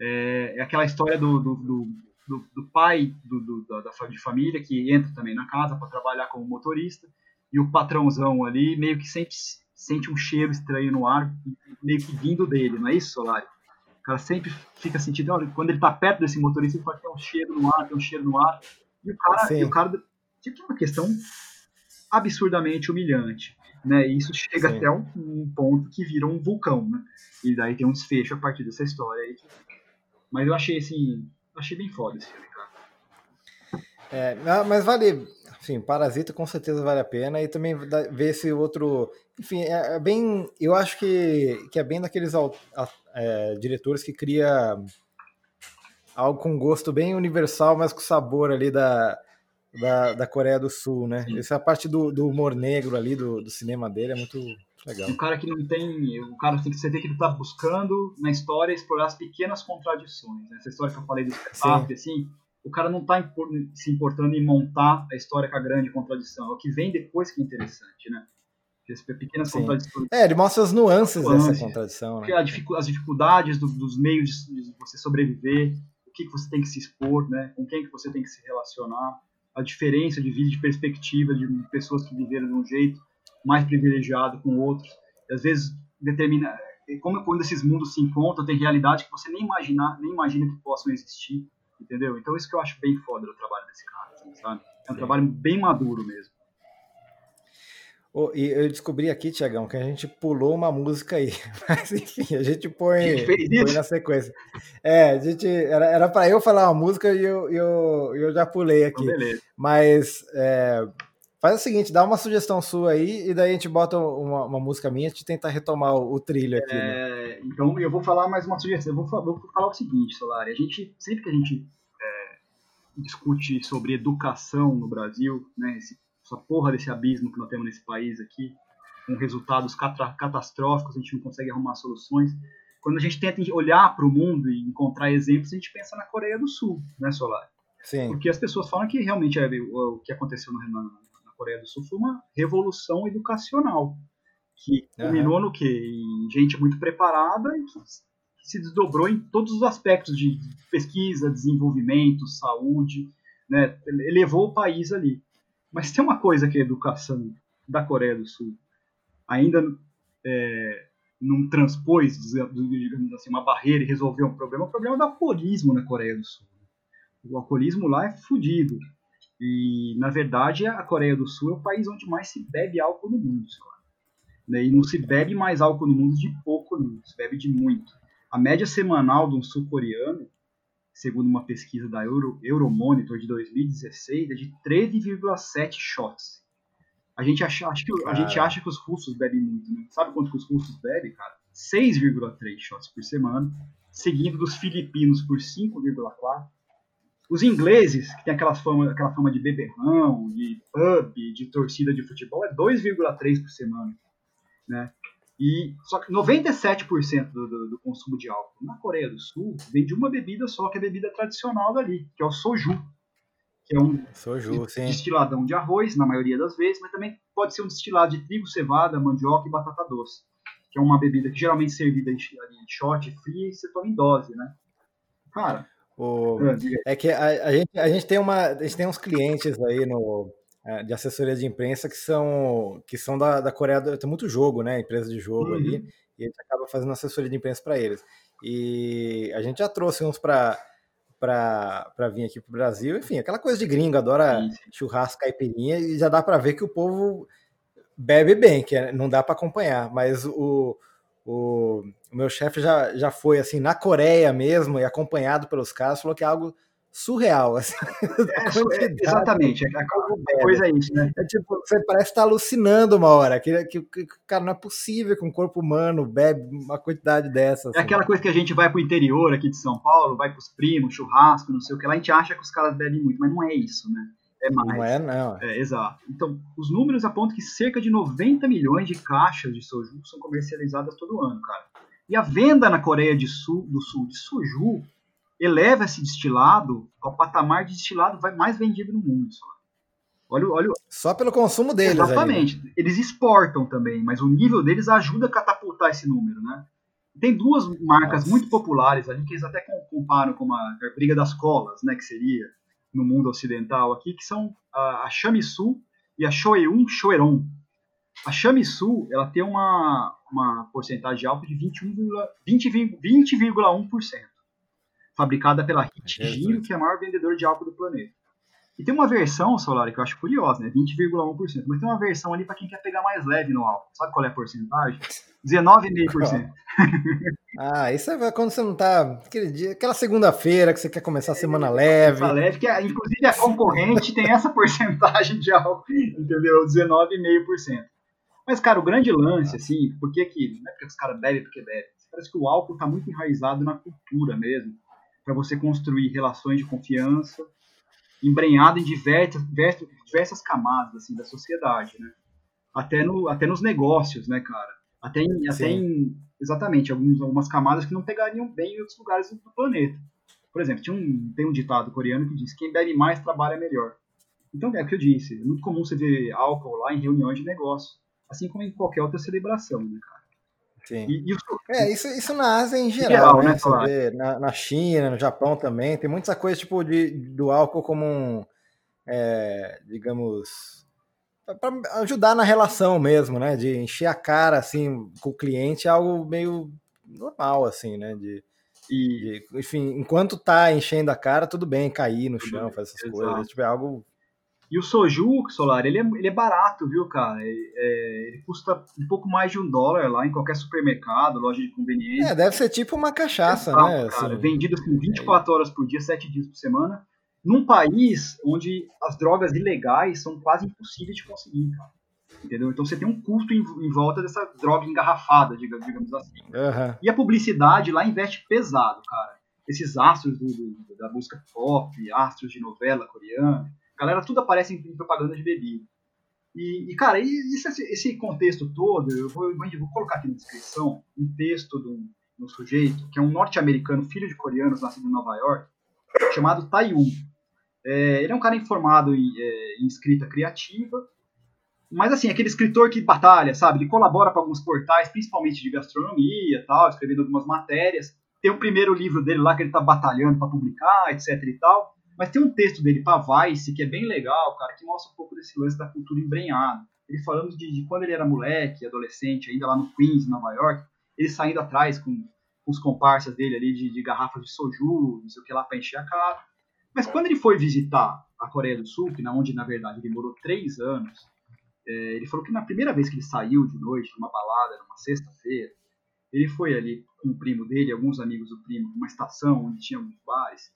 é, é aquela história do, do, do, do, do pai do, da, da, de família que entra também na casa para trabalhar como motorista e o patrãozão ali meio que sempre sente um cheiro estranho no ar, meio que vindo dele, não é isso, Solário? cara sempre fica sentindo, olha, quando ele tá perto desse motorista, ele fala que tem um cheiro no ar, tem um cheiro no ar. E o cara, e o cara tipo, uma questão absurdamente humilhante. Né? E isso chega Sim. até um, um, ponto que vira um vulcão, né? E daí tem um desfecho a partir dessa história aí. Mas eu achei assim, achei bem foda esse filme, cara. É, mas vale, enfim, Parasita com certeza vale a pena e também ver esse outro, enfim, é, é bem, eu acho que, que é bem daqueles é, diretores que cria algo com gosto bem universal, mas com sabor ali da, da, da Coreia do Sul, né? Sim. Essa parte do, do humor negro ali do, do cinema dele é muito, Legal. Um cara que não tem. O cara tem que você tem que estar buscando na história explorar as pequenas contradições. Né? Essa história que eu falei do espetáculo, assim, o cara não está se importando em montar a história com a grande contradição. É o que vem depois que é interessante, né? As pequenas Sim. contradições. É, ele mostra as nuances Nuance, dessa contradição. Né? As dificuldades do, dos meios de, você sobreviver, o que, que você tem que se expor, né? com quem que você tem que se relacionar, a diferença de vida, de perspectiva de pessoas que viveram de um jeito mais privilegiado com outros. E às vezes determina como quando esses mundos se encontram, tem realidade que você nem imagina, nem imagina que possam existir, entendeu? Então isso que eu acho bem foda do trabalho desse cara, assim, sabe? É um Sim. trabalho bem maduro mesmo. Oh, e eu descobri aqui, Tiagão, que a gente pulou uma música aí. Mas enfim, a gente põe, a gente põe na sequência. É, a gente. Era para eu falar uma música e eu, eu, eu já pulei aqui. Então, beleza. Mas é, Faz o seguinte, dá uma sugestão sua aí e daí a gente bota uma, uma música minha e tenta retomar o, o trilho aqui. Né? É, né? Então eu vou falar mais uma sugestão. Eu vou, vou falar o seguinte, Solari. A gente, sempre que a gente é, discute sobre educação no Brasil, né, esse, essa porra desse abismo que nós temos nesse país aqui, com resultados catastróficos, a gente não consegue arrumar soluções. Quando a gente tenta olhar para o mundo e encontrar exemplos, a gente pensa na Coreia do Sul, né, Solar? Sim. Porque as pessoas falam que realmente é o, o que aconteceu no, Coreia do Sul foi uma revolução educacional que culminou uhum. no que em gente muito preparada e que, que se desdobrou em todos os aspectos de pesquisa, desenvolvimento, saúde, né? elevou o país ali. Mas tem uma coisa que a educação da Coreia do Sul ainda é, não transpôs, digamos assim, uma barreira e resolveu um problema. O problema é do alcoolismo na Coreia do Sul. O alcoolismo lá é fodido. E, na verdade, a Coreia do Sul é o país onde mais se bebe álcool no mundo. Né? E não se bebe mais álcool no mundo de pouco, não. Se bebe de muito. A média semanal de um sul-coreano, segundo uma pesquisa da Euro, Euromonitor de 2016, é de 13,7 shots. A gente, acha, acha que, a gente acha que os russos bebem muito, né? Sabe quanto que os russos bebem, cara? 6,3 shots por semana, seguido dos filipinos por 5,4 os ingleses, que tem aquela fama, aquela fama de beberrão, de pub, de torcida de futebol, é 2,3 por semana. Né? E só que 97% do, do, do, consumo de álcool na Coreia do Sul vem de uma bebida só, que é a bebida tradicional dali, que é o soju. Que é um soju, destiladão de arroz, na maioria das vezes, mas também pode ser um destilado de trigo, cevada, mandioca e batata doce. Que é uma bebida que geralmente é servida em shot, fria e você toma em dose, né? Cara, o, é, é que a, a, gente, a, gente tem uma, a gente tem uns clientes aí no, é, de assessoria de imprensa que são, que são da, da Coreia do Tem muito jogo, né? Empresa de jogo uhum. ali, e a gente acaba fazendo assessoria de imprensa para eles. E a gente já trouxe uns para para vir aqui para o Brasil, enfim, aquela coisa de gringo, adora Sim. churrasco, caipirinha, e já dá para ver que o povo bebe bem, que é, não dá para acompanhar, mas o, o, o meu chefe já, já foi assim na Coreia mesmo e acompanhado pelos caras, falou que é algo surreal. Assim, é, é, exatamente, a, a coisa é isso, né? É tipo, você parece estar alucinando uma hora, que, que, que, cara, não é possível que um corpo humano bebe uma quantidade dessa. É assim. É aquela coisa que a gente vai pro interior aqui de São Paulo, vai pros primos, churrasco, não sei o que lá, a gente acha que os caras bebem muito, mas não é isso, né? É mais. Não é, não. É, exato. Então, os números apontam que cerca de 90 milhões de caixas de soju são comercializadas todo ano, cara. E a venda na Coreia do Sul, do Sul de soju eleva esse destilado ao patamar de destilado mais vendido no mundo. Só. Olha, olha, só pelo consumo deles. Exatamente. Ali. Eles exportam também, mas o nível deles ajuda a catapultar esse número, né? Tem duas marcas Nossa. muito populares ali que eles até comparam com a briga das colas, né? Que seria no mundo ocidental aqui, que são a, a Shamisu e a Shoeun Shoeron. A Shamisu, ela tem uma, uma porcentagem de álcool de 21,1%, 20, 20, fabricada pela Hit que é a maior vendedora de álcool do planeta. E tem uma versão, Solar, que eu acho curiosa, né? 20,1%. Mas tem uma versão ali para quem quer pegar mais leve no álcool. Sabe qual é a porcentagem? 19,5%. Ah, isso é quando você não tá. Aquele dia, aquela segunda-feira que você quer começar a semana leve. leve, que inclusive a concorrente tem essa porcentagem de álcool, entendeu? 19,5%. Mas, cara, o grande lance, assim, por que que. Não é porque os caras bebem porque bebem. Parece que o álcool tá muito enraizado na cultura mesmo. para você construir relações de confiança embrenhado em diversas, diversas camadas assim, da sociedade, né? Até, no, até nos negócios, né, cara? Até em, até em exatamente, alguns, algumas camadas que não pegariam bem em outros lugares do planeta. Por exemplo, tinha um, tem um ditado coreano que diz: quem bebe mais trabalha melhor. Então, é o que eu disse, é muito comum você ver álcool lá em reuniões de negócio, assim como em qualquer outra celebração, né, cara? Sim. E, e É, isso, isso na Ásia em geral, geral né? né claro. vê, na, na China, no Japão também, tem muita coisa tipo de, do álcool como um, é, digamos, para ajudar na relação mesmo, né? De encher a cara assim com o cliente é algo meio normal, assim, né? De, e, de, enfim, enquanto tá enchendo a cara, tudo bem, cair no chão, fazer essas Exato. coisas. Tipo, é algo e o soju, Solar, ele é, ele é barato, viu, cara? Ele, é, ele, custa um pouco mais de um dólar lá em qualquer supermercado, loja de conveniência. É, deve ser tipo uma cachaça, Exato, né? Cara, assim, vendido assim, 24 horas por dia, 7 dias por semana, num país onde as drogas ilegais são quase impossíveis de conseguir, cara. Entendeu? Então você tem um custo em, em volta dessa droga engarrafada, digamos, digamos assim. Uhum. E a publicidade lá investe pesado, cara. Esses astros do, do, da música pop, astros de novela coreana galera tudo aparece em, propaganda de bebida. E, e cara, isso, esse contexto todo, eu vou, eu vou, colocar aqui na descrição um texto de um, de um sujeito, que é um norte-americano, filho de coreanos, nascido em Nova York, chamado Taiyun. É, ele é um cara informado em, é, em, escrita criativa, mas assim, aquele escritor que batalha, sabe? Ele colabora para alguns portais, principalmente de gastronomia tal, escrevendo algumas matérias. Tem o primeiro livro dele lá que ele está batalhando para publicar, etc e tal. Mas tem um texto dele para Vice que é bem legal, cara, que mostra um pouco desse lance da cultura embrenhada. Ele falando de, de, quando ele era moleque, adolescente, ainda lá no Queens, Nova York, ele saindo atrás com, com os comparsas dele ali de, de garrafas de soju, não sei o que lá, para encher a cara. Mas quando ele foi visitar a Coreia do Sul, que na onde na verdade ele morou três anos, é, ele falou que na primeira vez que ele saiu de noite, numa balada, numa sexta-feira, ele foi ali com o primo dele, alguns amigos do primo, numa estação onde tinha alguns bares,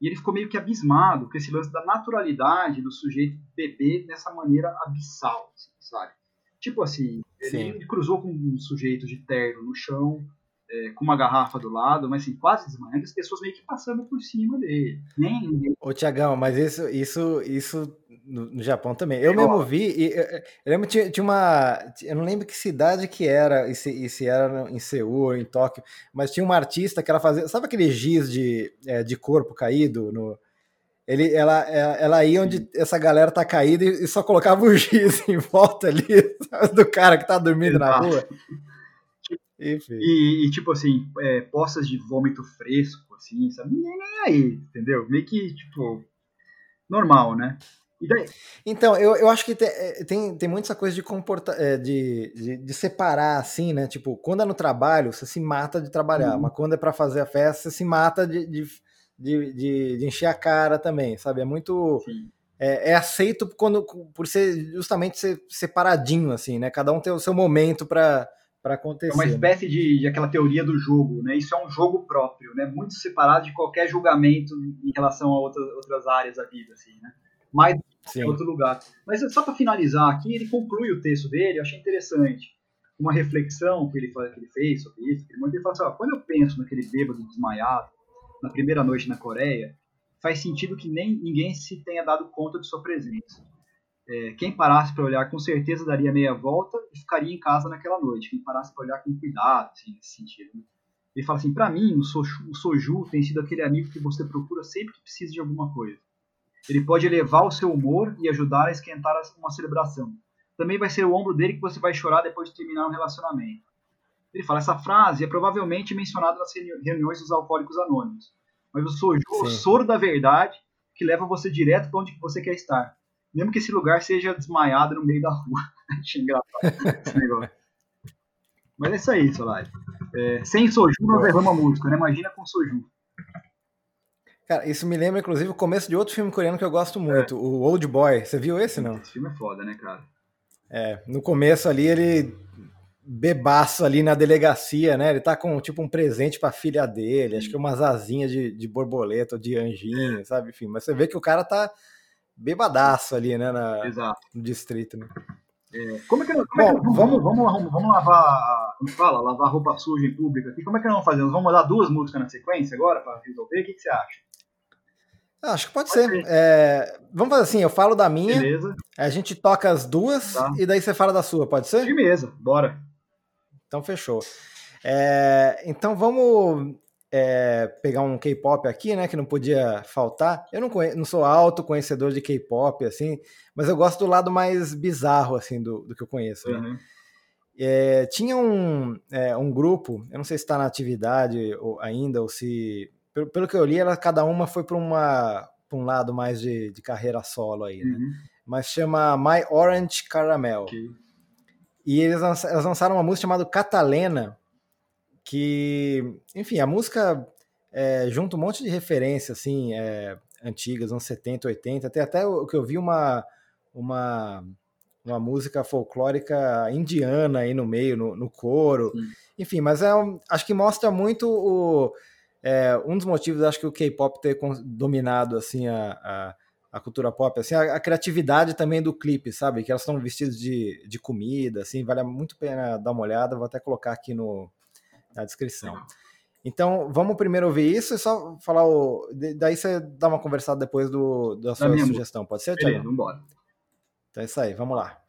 e ele ficou meio que abismado com esse lance da naturalidade do sujeito beber dessa maneira abissal, assim, sabe? Tipo assim, ele, ele, cruzou com um sujeito de terno no chão, é, com uma garrafa do lado, mas assim, quase desmaiando, as pessoas meio que passando por cima dele. Nem. Ô, Tiagão, mas isso, isso, isso no, no Japão também. Eu é, mesmo vi, e, eu, eu lembro tinha, tinha uma. Eu não lembro que cidade que era, e se, e se era em Seul ou em Tóquio, mas tinha uma artista que ela fazia. Sabe aquele giz de, é, de corpo caído no. Ele, ela, é, ela ia onde essa galera tá caída e, só colocava o giz em volta ali do cara que tá dormindo Exato. na rua. E, e, tipo assim, é, poças de vômito fresco, assim, sabe? Nem, nem aí, entendeu? Meio que, tipo, normal, né? Então, eu, eu acho que tem, é, tem, tem muito essa coisa de, comporta, é, de, de, de, separar, assim, né? Tipo, quando é no trabalho, você se mata de trabalhar, uhum. mas quando é para fazer a festa, você se mata de, de, de, de, de encher a cara também, sabe? É muito. É, é, aceito quando, por ser justamente ser separadinho, assim, né? Cada um tem o seu momento para para acontecer. É uma espécie de, de, aquela teoria do jogo, né? Isso é um jogo próprio, né? Muito separado de qualquer julgamento em relação a outras, outras áreas da vida, assim, né? Mais em outro lugar. Mas só para finalizar aqui, ele conclui o texto dele, eu achei interessante. Uma reflexão que ele, que ele fez sobre isso. Ele fala assim: ó, quando eu penso naquele bêbado desmaiado, na primeira noite na Coreia, faz sentido que nem ninguém se tenha dado conta de sua presença é, quem parasse para olhar com certeza daria meia volta e ficaria em casa naquela noite. Quem parasse para olhar com cuidado, assim, nesse sentido. Né? Ele fala assim: para mim, o soju, o soju tem sido aquele amigo que você procura sempre que precisa de alguma coisa. Ele pode elevar o seu humor e ajudar a esquentar uma celebração. Também vai ser o ombro dele que você vai chorar depois de terminar um relacionamento. Ele fala: essa frase é provavelmente mencionada nas reuniões dos alcoólicos anônimos. Mas o soju é o soro da verdade que leva você direto para onde você quer estar mesmo que esse lugar seja desmaiado no meio da rua. Achei engraçado esse negócio. Mas é isso aí, Solari. É, sem soju não derrama música, né? Imagina com soju. Cara, isso me lembra, inclusive, o começo de outro filme coreano que eu gosto muito, é. o Old Boy. Você viu esse, não? Esse filme é foda, né, cara? É, no começo ali ele bebaço ali na delegacia, né? Ele tá com tipo um presente pra filha dele, acho que umas asinhas de, de borboleta, de anjinho, sabe? Enfim, mas você vê que o cara tá bebadaço ali, né? Na, Exato. No distrito, né? É, como é que, como é que Bom, vamos, vamos, vamos lavar, como fala, lavar roupa suja em público aqui? Como é que nós vamos fazer? Nós vamos mandar duas músicas na sequência agora para resolver? O que, que você acha? Acho que pode, pode ser. ser. É, vamos fazer assim, eu falo da minha, Beleza. a gente toca as duas tá. e daí você fala da sua, pode ser? Firmeza, bora. Então fechou. É, então vamos é, pegar um K-pop aqui, né? Que não podia faltar. Eu não, conheço, não sou alto conhecedor de K-pop, assim, mas eu gosto do lado mais bizarro, assim, do, do que eu conheço. Né? Uhum. É, tinha um, é, um grupo, eu não sei se está na atividade ou, ainda, ou se. Pelo, pelo, que eu li, ela, cada uma foi para um lado mais de, de carreira solo aí, né? Uhum. Mas chama My Orange Caramel. Okay. E eles, elas lançaram uma música chamada Catalena, que, enfim, a música é, junta um monte de referências, assim, é, antigas, anos 70, 80, até, até o que eu vi uma, uma, uma música folclórica indiana aí no meio, no, no coro, Sim. enfim, mas é, acho que mostra muito o, é, um dos motivos, acho que o K-pop ter dominado, assim, a, a a cultura pop, assim, a, a, criatividade também do clipe, sabe? Que elas estão vestidas de, de comida, assim, vale muito a pena dar uma olhada, vou até colocar aqui no, na descrição. Então, vamos primeiro ouvir isso e só falar o. Daí você dá uma conversada depois do, da sua da sugestão, pode ser, Tiago? Vamos embora. Então é isso aí, vamos lá.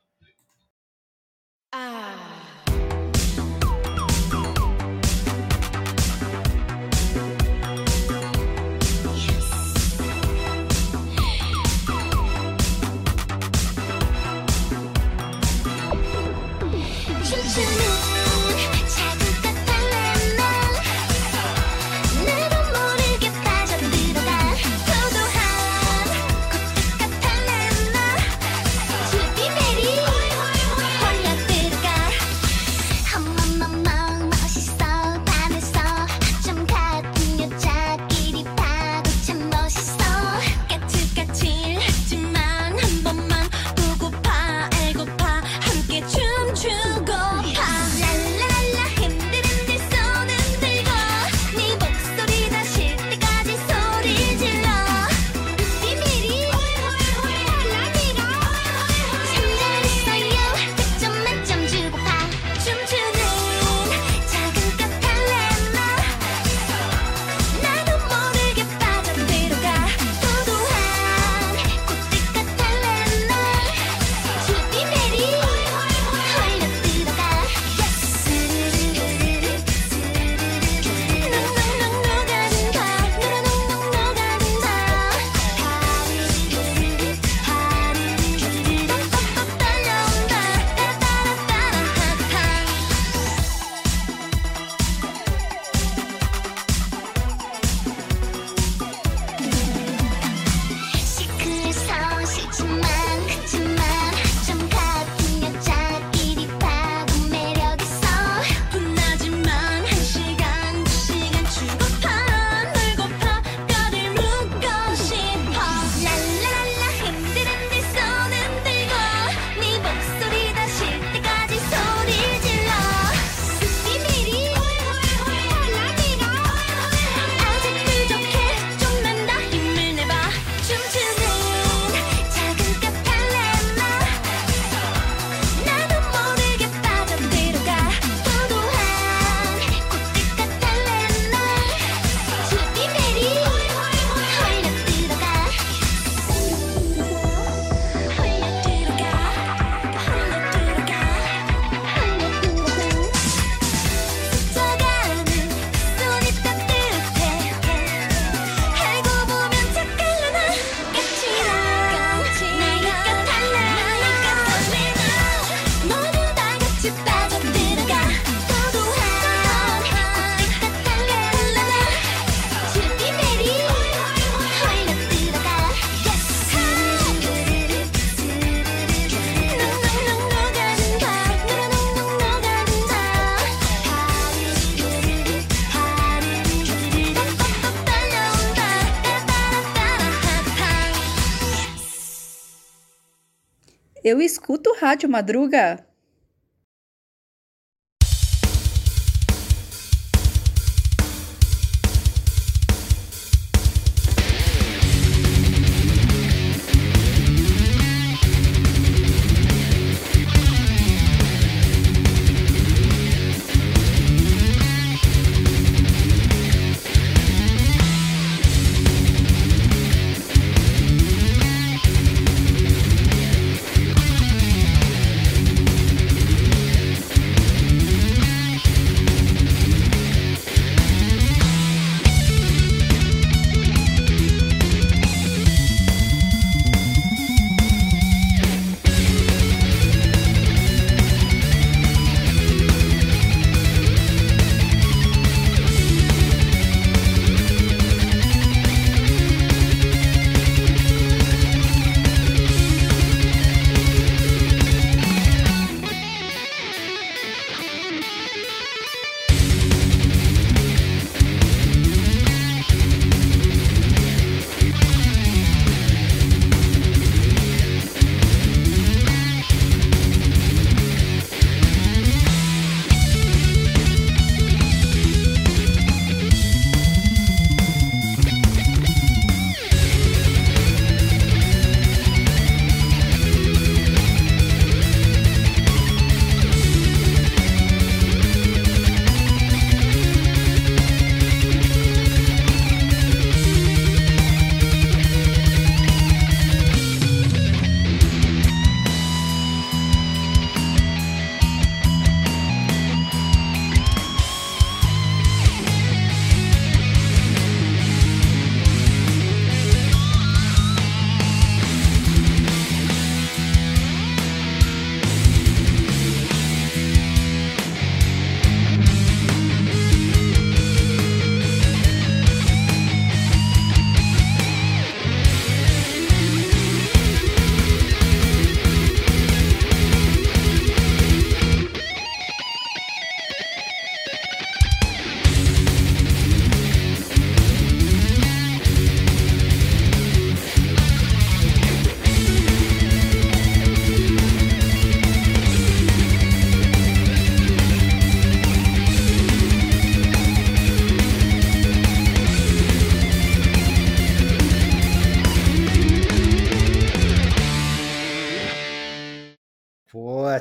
Eu escuto Rádio Madruga.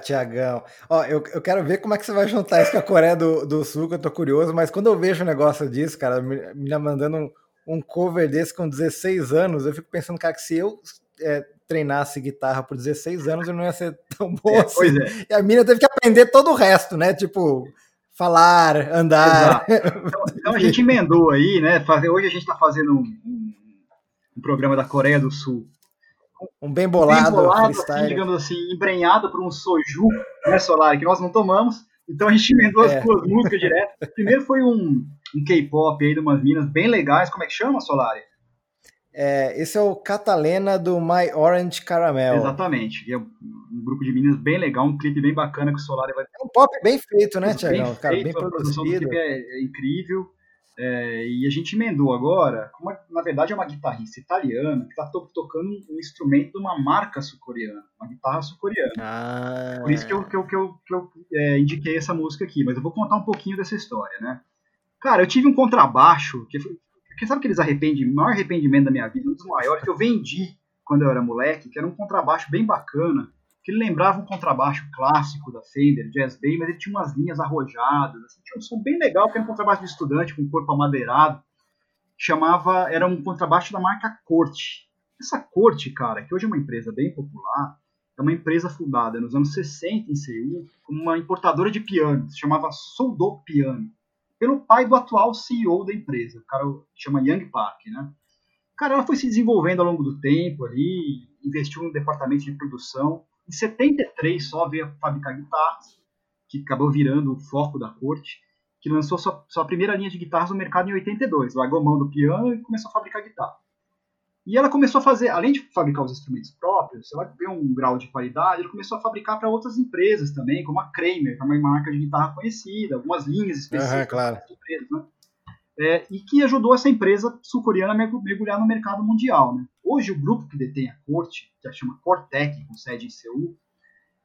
Tiagão. Ó, eu, eu quero ver como é que você vai juntar isso com a Coreia do, do Sul, que eu tô curioso, mas quando eu vejo um negócio disso, cara, me, me mandando um, um cover desse com 16 anos, eu fico pensando, cara, que se eu é, treinasse guitarra por 16 anos, eu não ia ser tão bom é, assim. É. E a mina teve que aprender todo o resto, né? Tipo, falar, andar. Então, então, a gente emendou aí, né? Hoje a gente está fazendo um, um, programa da Coreia do Sul. Um bem bolado, bem bolado assim, digamos assim, embrenhado por um soju, né, Solar, que nós não tomamos. Então a gente emendou as é. duas músicas direto. Primeiro foi um, um K-pop aí de umas minas bem legais. Como é que chama, Solari? É, esse é o Catalena do My Orange Caramel. Exatamente. É um grupo de meninas bem legal, um clipe bem bacana que o Solari vai. É um pop bem feito, né, Tiagão? Cara, bem produzido. A produção do clipe é, é incrível. É, e a gente emendou agora, uma, na verdade é uma guitarrista italiana que está to tocando um instrumento de uma marca sul-coreana, uma guitarra sul-coreana. Ah. Por isso que eu, que eu, que eu, que eu é, indiquei essa música aqui, mas eu vou contar um pouquinho dessa história, né? Cara, eu tive um contrabaixo, que, que sabe aqueles arrependimentos, maior arrependimento da minha vida, um dos maiores, que eu vendi quando eu era moleque, que era um contrabaixo bem bacana, que ele lembrava um contrabaixo clássico da Fender, Jazz Bay, mas ele tinha umas linhas arrojadas, assim, tinha um som bem legal, que era um contrabaixo de estudante com corpo amadeirado, chamava, era um contrabaixo da marca Corte. Essa Corte, cara, que hoje é uma empresa bem popular, é uma empresa fundada nos anos 60 em Seul, como uma importadora de pianos, se chamava Soldot Piano, pelo pai do atual CEO da empresa, o cara chama Young Park, né? Cara, ela foi se desenvolvendo ao longo do tempo ali, investiu no departamento de produção, em 73 só veio a fabricar guitarras, que acabou virando o foco da corte, que lançou sua, sua primeira linha de guitarras no mercado em 82. Largou mão do piano e começou a fabricar guitarra. E ela começou a fazer, além de fabricar os instrumentos próprios, ela ver um grau de qualidade, ela começou a fabricar para outras empresas também, como a Kramer, que é uma marca de guitarra conhecida, algumas linhas específicas uhum, claro. empresas, né? É, e que ajudou essa empresa sul-coreana a mergulhar no mercado mundial. Né? Hoje, o grupo que detém a corte, que se chama Cortec, com sede em Seul,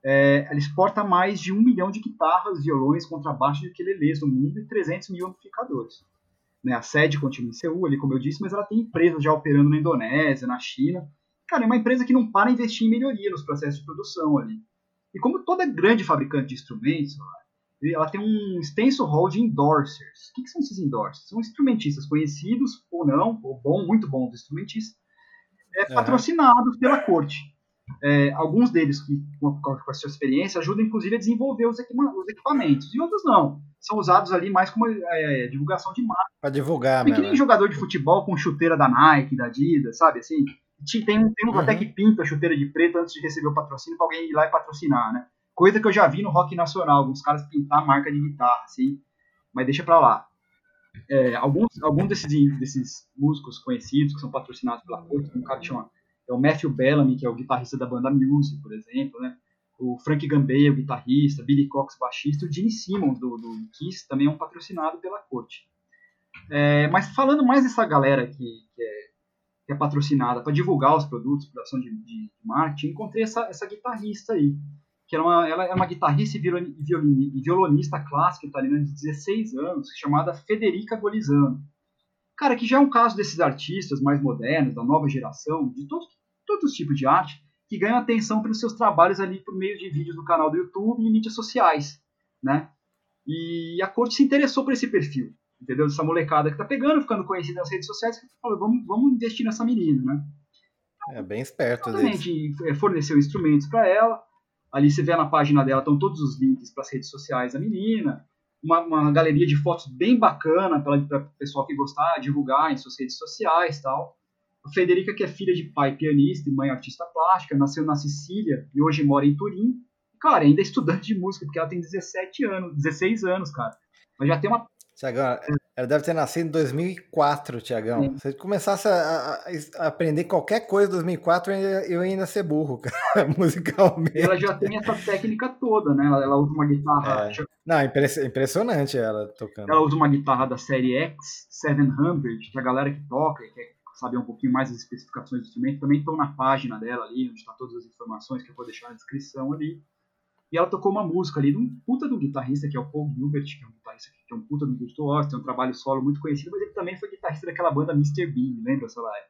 é, ela exporta mais de um milhão de guitarras, violões, contrabaixos e ukelelês no mundo e 300 mil amplificadores. Né? A sede continua em Seul, ali, como eu disse, mas ela tem empresas já operando na Indonésia, na China. Cara, é uma empresa que não para investir em melhoria nos processos de produção ali. E como toda grande fabricante de instrumentos, ela tem um extenso rol de endorsers. O que, que, são esses endorsers? São instrumentistas conhecidos ou não, ou bom, muito bons instrumentistas, é, uhum. patrocinados pela corte. É, alguns deles, que, com, com a sua experiência, ajudam inclusive a desenvolver os, os, equipamentos, e outros não. São usados ali mais como é, divulgação de marca. Para divulgar, né? Que nem jogador de futebol com chuteira da Nike, da Adidas, sabe assim? Tem, tem uns uhum. até que pinta a chuteira de preto antes de receber o patrocínio para alguém ir lá e patrocinar, né? Coisa que eu já vi no rock nacional, alguns caras pintar marca de guitarra, assim, mas deixa pra lá. É, alguns alguns desses, desses músicos conhecidos que são patrocinados pela corte, um cara que chama é o Matthew Bellamy, que é o guitarrista da banda Muse, por exemplo, né? O Frank Gambey, o guitarrista, Billy Cox, baixista, o Gene Simmons, do, do Kiss, também é um patrocinado pela corte. É, mas falando mais dessa galera que, que, é, que é, patrocinada para divulgar os produtos, para ação de, de, marketing, encontrei essa, essa guitarrista aí, que era uma, ela é uma guitarrista e violonista clássica italiana de 16 anos, chamada Federica Golizano. Cara, que já é um caso desses artistas mais modernos, da nova geração, de todo, todos os tipos de arte, que ganham atenção pelos seus trabalhos ali por meio de vídeos no canal do YouTube e mídias sociais, né? E a corte se interessou por esse perfil, entendeu? Essa molecada que tá pegando, ficando conhecida nas redes sociais, que falou, vamos, vamos investir nessa menina, né? É bem esperto, A gente forneceu instrumentos para ela, Ali você vê na página dela, estão todos os links para as redes sociais da menina. Uma, uma, galeria de fotos bem bacana para o pessoal que gostar divulgar em suas redes sociais tal. A Federica, que é filha de pai pianista e mãe artista plástica, nasceu na Sicília e hoje mora em Turim. Cara, ainda é estudante de música, porque ela tem 17 anos, 16 anos, cara. Mas já tem uma Tiagão, ela deve ter nascido em 2004, Tiagão. Se você começasse a, a, aprender qualquer coisa em 2004, eu ainda, eu ainda ia ser burro, cara, musicalmente. Ela já tem essa técnica toda, né? Ela, ela usa uma guitarra. É. Não, impressionante ela tocando. Ela usa uma guitarra da série X 700, que a galera que toca e quer saber um pouquinho mais das especificações do instrumento também estão na página dela ali, onde está todas as informações que eu vou deixar na descrição ali. E ela tocou uma música ali de um puta do guitarrista, que é o Paul Gilbert, que é um guitarrista que é um puta do virtuoso, tem um trabalho solo muito conhecido, mas ele também foi guitarrista daquela banda Mr. Bean, lembra, Solari?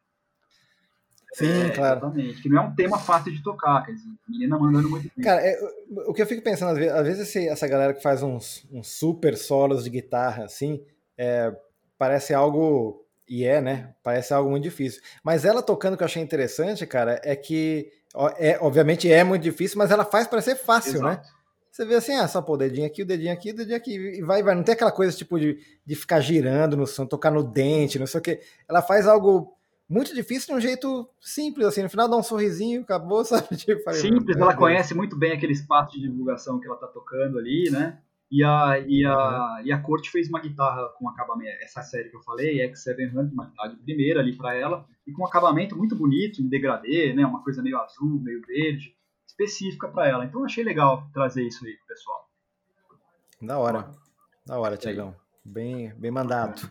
Sim, é, claro. Exatamente. Que não é um tema fácil de tocar, quer dizer, menina mandando muito bem. Cara, é, o que eu fico pensando, às vezes, às vezes esse, essa galera que faz uns, uns super solos de guitarra, assim, é, parece algo. E é, né? Parece algo muito difícil. Mas ela tocando, que eu achei interessante, cara, é que. É, obviamente é muito difícil, mas ela faz parecer fácil, né? Exato. Você vê assim, ah, só pô, o dedinho aqui, o dedinho aqui, o dedinho aqui, e vai, vai. Não tem aquela coisa tipo de, de ficar girando no som, tocar no dente, não sei o quê. Ela faz algo muito difícil de um jeito simples, assim, no final dá um sorrisinho, acabou, sabe? Tipo, falei, Simples, ela conhece muito bem aquele espaço de divulgação que ela tá tocando ali, né? E a, e a, e a Corte fez uma guitarra com acabamento, essa série que eu falei, X700, uma guitarra de primeira ali para ela, e com um acabamento muito bonito, em degradê, né? Uma coisa meio azul, meio verde, específica para ela. Então eu achei legal trazer isso aí pro pessoal. Da hora. Da hora, Tiagão. Bem, bem mandado.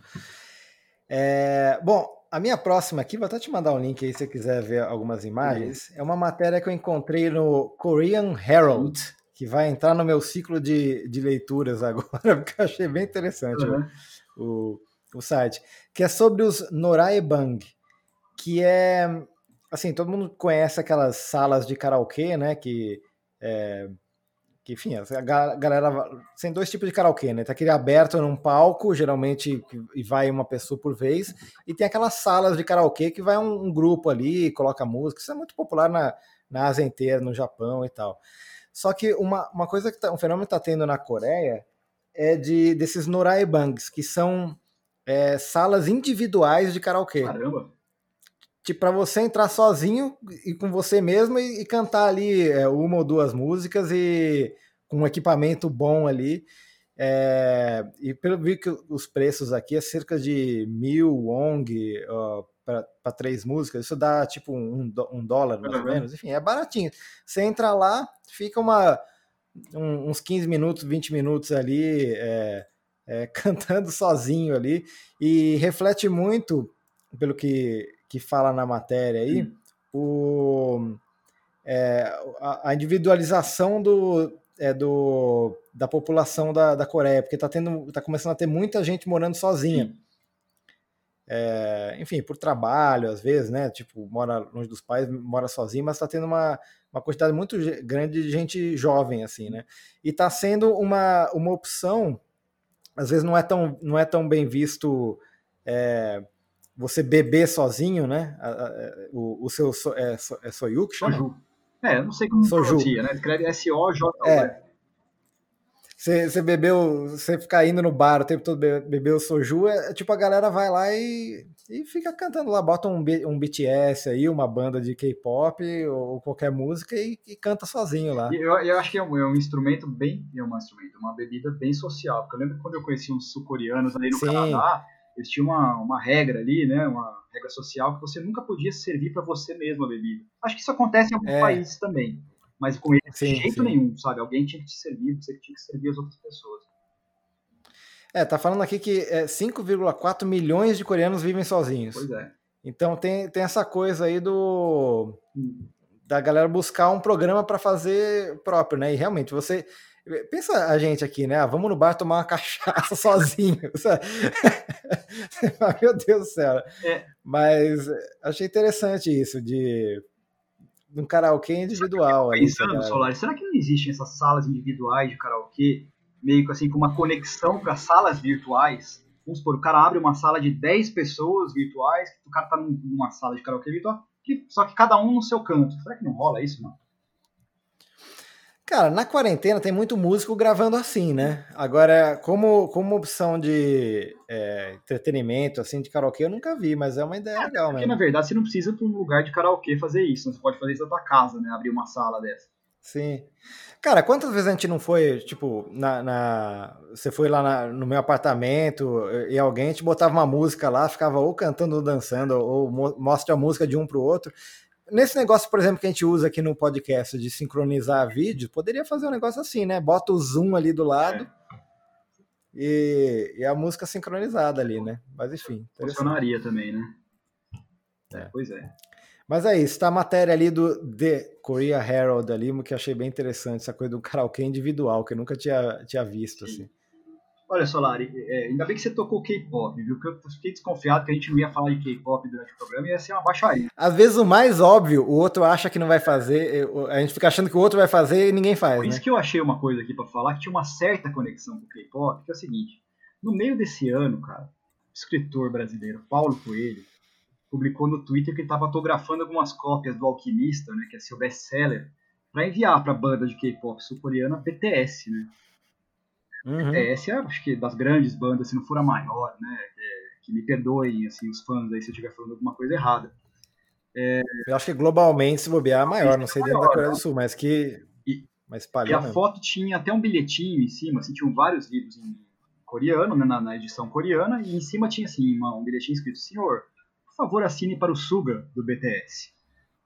É, bom, a minha próxima aqui, vou até te mandar um link aí se você quiser ver algumas imagens. É uma matéria que eu encontrei no Korean Herald, que vai entrar no meu ciclo de, de leituras agora, porque eu achei bem interessante Uhum. o, o, o site, que é sobre os Noraebang, que é, assim, todo mundo conhece aquelas salas de karaokê, né, que, é, que enfim, a ga- galera, tem dois tipos de karaokê, né, tem aquele aberto num palco, geralmente, e vai uma pessoa por vez, e tem aquelas salas de karaokê que vai um, um grupo ali, coloca música, isso é muito popular na, na Ásia inteira, no Japão e tal. Só que uma, uma coisa que tá, um fenômeno que está tendo na Coreia é de desses noraebangs, que são é, salas individuais de karaokê. Caramba. Tipo, para você entrar sozinho e com você mesmo e, e cantar ali é, uma ou duas músicas e com um equipamento bom ali. É, e pelo vi que os preços aqui é cerca de mil wong para três músicas, isso dá tipo um, um dólar mais ou Uhum. menos. Enfim, é baratinho. Você entra lá, fica uma, um- uns 15 minutos, 20 minutos ali é, é, cantando sozinho ali e reflete muito, pelo que, que fala na matéria aí, o, é, a, a individualização do, é, do, da população da, da Coreia, porque está tá começando a ter muita gente morando sozinha. Sim. É, enfim, por trabalho, às vezes, né? Tipo, mora longe dos pais, mora sozinho, mas está tendo uma, uma quantidade muito grande de gente jovem, assim, né? E está sendo uma, uma opção, às vezes não é tão, não é tão bem visto é, você beber sozinho, né? O, o seu so, é, so, é soyu que chama? Soju. É, não sei como Soju. pronuncia, né? Escreve S-O-J. É. Você, você bebeu, você ficar indo no bar o tempo todo be- beber o soju, é, é tipo a galera vai lá e, e fica cantando lá, bota um, um BTS aí, uma banda de K-pop ou, ou qualquer música e, e canta sozinho lá. Eu, eu acho que é um, é um instrumento bem. É um instrumento, uma bebida bem social. Porque eu lembro que quando eu conheci uns sul-coreanos ali no Sim. Canadá, eles tinham uma, uma regra ali, né? Uma regra social que você nunca podia servir para você mesmo a bebida. Acho que isso acontece em alguns É. países também. Mas com eles, Sim, de jeito sim. nenhum, sabe? Alguém tinha que te servir, você tinha que servir as outras pessoas. É, tá falando aqui que é, 5,4 milhões de coreanos vivem sozinhos. Pois é. Então tem, tem essa coisa aí do Hum. da galera buscar um programa para fazer próprio, né? E realmente você pensa a gente aqui, né? Ah, vamos no bar tomar uma cachaça sozinho. Meu Deus do céu. É. Mas achei interessante isso de um karaokê individual ali. que a Pensando, Solar, será que não existem essas salas individuais de karaokê, meio que assim, com uma conexão para salas virtuais? Vamos supor, o cara abre uma sala de 10 pessoas virtuais, o cara tá num- numa sala de karaokê virtual, que- só que cada um no seu canto. Será que não rola isso, não? Cara, na quarentena tem muito músico gravando assim, né? Agora, como, como opção de é, entretenimento, assim, de karaokê, eu nunca vi, mas é uma ideia legal Porque, mesmo. na verdade, você não precisa para um lugar de karaokê fazer isso. Você pode fazer isso na tua casa, né? Abrir uma sala dessa. Sim. Cara, quantas vezes a gente não foi, tipo, na, na- você foi lá na- no meu apartamento e alguém te botava uma música lá, ficava ou cantando ou dançando, ou mo- mostra a música de um pro outro. Nesse negócio, por exemplo, que a gente usa aqui no podcast de sincronizar vídeo, poderia fazer um negócio assim, né? Bota o zoom ali do lado e, e a música sincronizada ali, né? Mas enfim. Funcionaria também, né? É. Pois é. Mas é isso, tá a matéria ali do The Korea Herald ali, que eu achei bem interessante, essa coisa do karaokê individual, que eu nunca tinha, tinha visto, Sim. assim. Olha, Solari, é, ainda bem que você tocou K-pop, viu? Porque eu fiquei desconfiado que a gente não ia falar de K-pop durante o programa e ia ser uma baixaria. Às vezes o mais óbvio, o outro acha que não vai fazer, a gente fica achando que o outro vai fazer e ninguém faz. Por isso né? que eu achei uma coisa aqui para falar que tinha uma certa conexão com o K-pop, que é o seguinte: no meio desse ano, cara, o escritor brasileiro Paulo Coelho publicou no Twitter que ele estava autografando algumas cópias do Alquimista, né, que é seu best-seller, para enviar para a banda de K-pop sul-coreana BTS, né? Uhum. BTS é, acho que das grandes bandas, se não for a maior, né? Que, que me perdoem, assim, os fãs aí se eu estiver falando alguma coisa errada. É... Eu acho que globalmente, se bobear, é maior, não sei dentro da Coreia do Sul, mas que. E, mas e a foto tinha até um bilhetinho em cima, assim, tinham vários livros em coreano, né, na, na edição coreana, e em cima tinha assim, uma, um bilhetinho escrito: Senhor, por favor, assine para o Suga do BTS.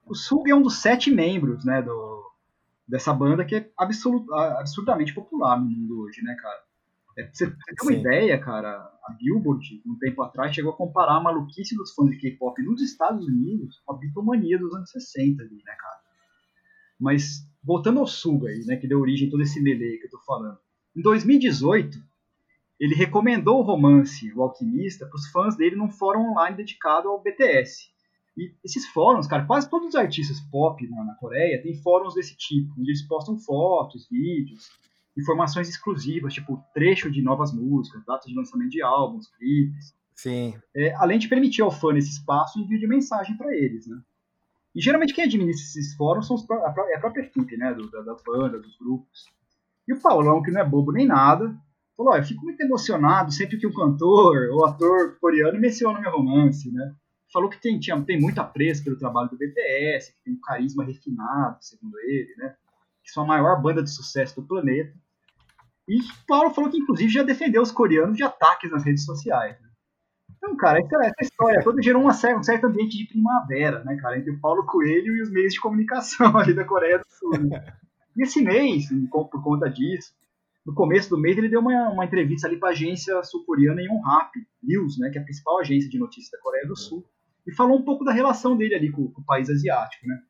O Suga é um dos sete membros, né, do, dessa banda que é absolut, absurdamente popular no mundo hoje, né, cara? É, pra você ter uma Sim. ideia, cara, a Billboard, um tempo atrás, chegou a comparar a maluquice dos fãs de K-pop nos Estados Unidos com a bitomania dos anos 60 ali, né, cara? Mas, voltando ao Suga aí, né, que deu origem a todo esse melee que eu tô falando. Em 2018, ele recomendou o romance O Alquimista para os fãs dele num fórum online dedicado ao BTS. E esses fóruns, cara, quase todos os artistas pop na, na Coreia têm fóruns desse tipo, onde eles postam fotos, vídeos, informações exclusivas, tipo trecho de novas músicas, datas de lançamento de álbuns, clipes. Sim. É, além de permitir ao fã nesse espaço envio de mensagem para eles, né? E geralmente quem administra esses fóruns são os, a, é a própria equipe, né? Do, da, das bandas, dos grupos. E o Paulão, que não é bobo nem nada, falou: oh, eu fico muito emocionado sempre que um cantor ou ator coreano menciona meu romance, né? Falou que tem, tinha, tem muito apreço pelo trabalho do BTS, que tem um carisma refinado, segundo ele, né? Que são a maior banda de sucesso do planeta. E Paulo falou que, inclusive, já defendeu os coreanos de ataques nas redes sociais. Né? Então, cara, essa, essa história toda gerou uma, um certo ambiente de primavera, né, cara, entre o Paulo Coelho e os meios de comunicação ali da Coreia do Sul. Né? E esse mês, por conta disso, no começo do mês ele deu uma, uma entrevista ali para a agência sul-coreana Yonhap News, né, que é a principal agência de notícias da Coreia do Sul e falou um pouco da relação dele ali com, com o país asiático, né?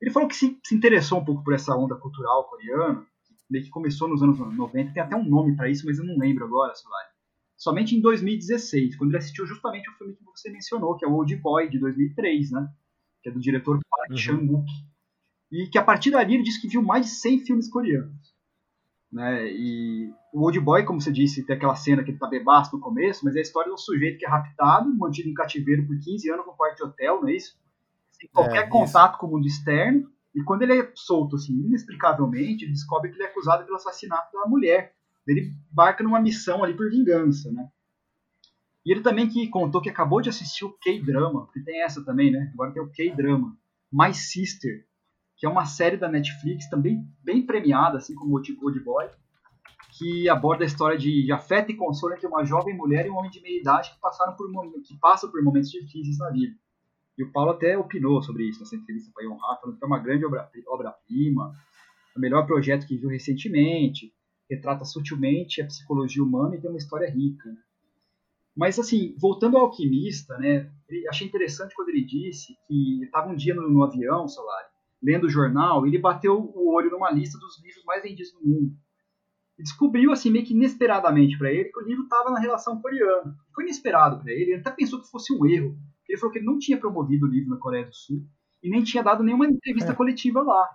Ele falou que se, se, interessou um pouco por essa onda cultural coreana, que começou nos anos 90, tem até um nome para isso, mas eu não lembro agora, Solari. Somente em 2016, quando ele assistiu justamente o filme que você mencionou, que é o Old Boy, de 2003, né? Que é do diretor Park uhum. Chan-wook. E que a partir dali ele disse que viu mais de 100 filmes coreanos. Né? E o Old Boy, como você disse, tem aquela cena que ele tá bebaço no começo, mas é a história de um sujeito que é raptado, mantido em cativeiro por 15 anos no quarto de hotel, não é isso? Sem qualquer é, contato isso. com o mundo externo. E quando ele é solto, assim, inexplicavelmente, ele descobre que ele é acusado pelo assassinato da mulher. Ele embarca numa missão ali por vingança, né? E ele também que contou que acabou de assistir o K-Drama, que tem essa também, né? Agora tem o K-Drama, My Sister, que é uma série da Netflix também bem premiada, assim como o Old Boy, que aborda a história de, afeto e consolo entre uma jovem mulher e um homem de meia idade que passaram por que passam por momentos difíceis na vida. E o Paulo até opinou sobre isso nessa entrevista para Ion Rafa, falando que é uma grande obra-prima, obra o melhor projeto que viu recentemente, retrata sutilmente a psicologia humana e tem uma história rica. Né? Mas, assim, voltando ao alquimista, né, achei interessante quando ele disse que estava um dia no, no avião, Solari, lendo o jornal, ele bateu o olho numa lista dos livros mais vendidos no mundo. E descobriu, assim, meio que inesperadamente para ele, que o livro estava na relação coreana. Foi inesperado para ele, ele até pensou que fosse um erro. Ele falou que ele não tinha promovido o livro na Coreia do Sul e nem tinha dado nenhuma entrevista é. coletiva lá.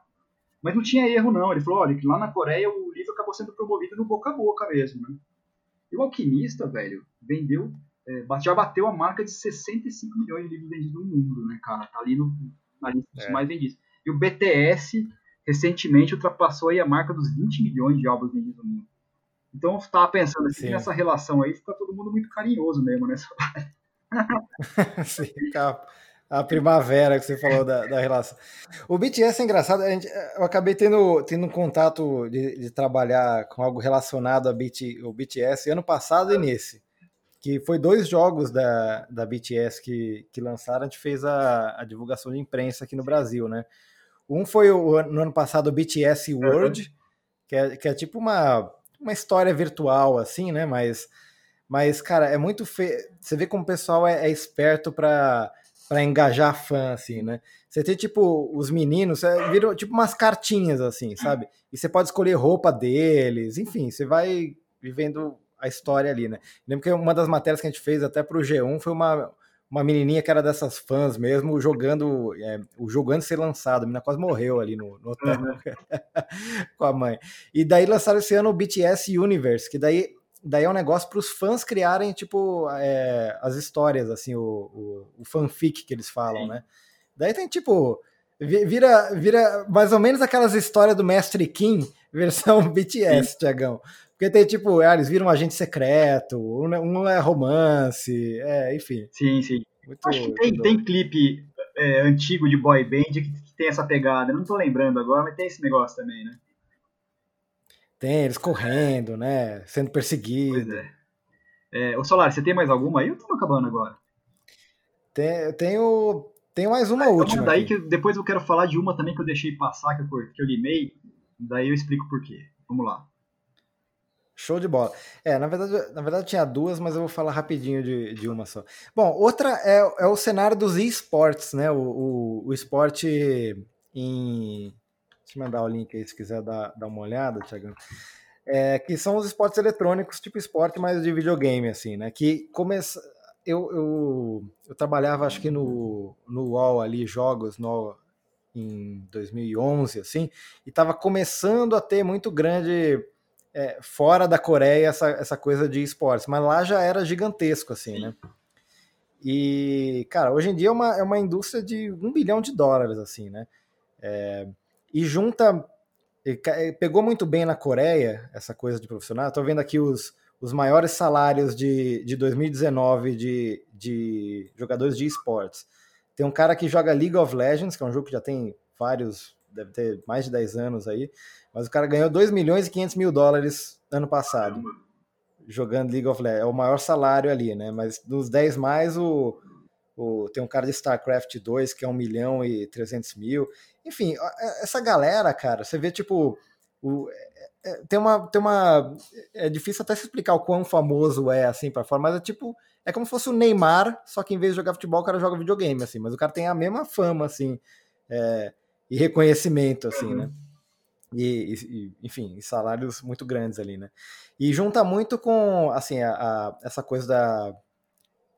Mas não tinha erro, não. Ele falou, olha, que lá na Coreia o livro acabou sendo promovido no boca a boca mesmo, né? E o Alquimista, velho, vendeu, é, já bateu a marca de 65 milhões de livros vendidos no mundo, né, cara? Tá ali no, na lista dos é. mais vendidos. E o BTS recentemente ultrapassou aí a marca dos 20 milhões de álbuns vendidos no mundo. Então eu estava pensando assim, nessa relação aí fica todo mundo muito carinhoso mesmo nessa Sim, a, a, primavera que você falou da, da, relação. O BTS é engraçado, gente, eu acabei tendo, tendo um contato de, de trabalhar com algo relacionado ao BT, BTS ano passado e nesse que foi dois jogos da, da BTS que, que lançaram, a gente fez a, a divulgação de imprensa aqui no Brasil, né? Um foi o, no ano passado o BTS World, uhum. que, é, que é tipo uma, uma história virtual, assim, né? Mas, mas cara, é muito feio. Você vê como o pessoal é, é esperto para para engajar fã, assim, né? Você tem, tipo, os meninos, viram tipo umas cartinhas, assim, sabe? E você pode escolher roupa deles, enfim, você vai vivendo a história ali, né? Lembro que uma das matérias que a gente fez até para o G1 foi uma, uma menininha que era dessas fãs mesmo, jogando é, o jogo antes de ser lançado. A menina quase morreu ali no, no hotel uhum. com a mãe. E daí lançaram esse ano o BTS Universe, que daí, daí é um negócio para os fãs criarem, tipo, é, as histórias, assim, o, o, o, fanfic que eles falam, Sim. né? Daí tem, tipo, vira, vira mais ou menos aquelas histórias do Mestre Kim, versão BTS, Tiagão. Porque tem tipo, ah, eles viram um agente secreto, um, é romance, é, enfim. Sim, sim. Muito, Acho que tem, tem clipe é, antigo de boy band que, que, tem essa pegada. Não tô lembrando agora, mas tem esse negócio também, né? Tem, eles correndo, né? Sendo perseguidos. Pois é. é. Ô Solar, você tem mais alguma aí ou estamos acabando agora? Tem, tenho, tenho mais uma ah, então última. Daí que depois eu quero falar de uma também que eu deixei passar, que eu, que eu limei. Daí eu explico por quê. Vamos lá. Show de bola. É, na verdade, na verdade tinha duas, mas eu vou falar rapidinho de, de uma só. Bom, outra é, é o cenário dos esportes, né? O, o, o esporte em. Deixa eu mandar o link aí se quiser dar, dar uma olhada, Tiagão. É, que são os esportes eletrônicos, tipo esporte, mas de videogame, assim, né? Que começa. Eu, eu, eu trabalhava, acho que no, no UOL ali, jogos, no, em 2011, assim, e estava começando a ter muito grande é, fora da Coreia essa, essa coisa de esportes, mas lá já era gigantesco, assim, né? E, cara, hoje em dia é uma, é uma indústria de um bilhão de dólares, assim, né? É, e junta. Pegou muito bem na Coreia essa coisa de profissional. Estou vendo aqui os, os maiores salários de, de 2019 de, de jogadores de esportes. Tem um cara que joga League of Legends, que é um jogo que já tem vários, deve ter mais de 10 anos aí. Mas o cara ganhou 2 milhões e 500 mil dólares ano passado, jogando League of Legends. É o maior salário ali, né? Mas dos 10 mais, o, o, tem um cara de StarCraft 2 que é 1 milhão e 300 mil. Enfim, é, essa galera, cara, você vê tipo. O, é, é, tem uma, tem uma. É difícil até se explicar o quão famoso é assim para fora, mas é tipo. É como se fosse o Neymar, só que em vez de jogar futebol, o cara joga videogame, assim. Mas o cara tem a mesma fama, assim. É, e reconhecimento, assim, né? E, e, enfim, salários muito grandes ali, né? E junta muito com, assim, a, a, essa coisa da,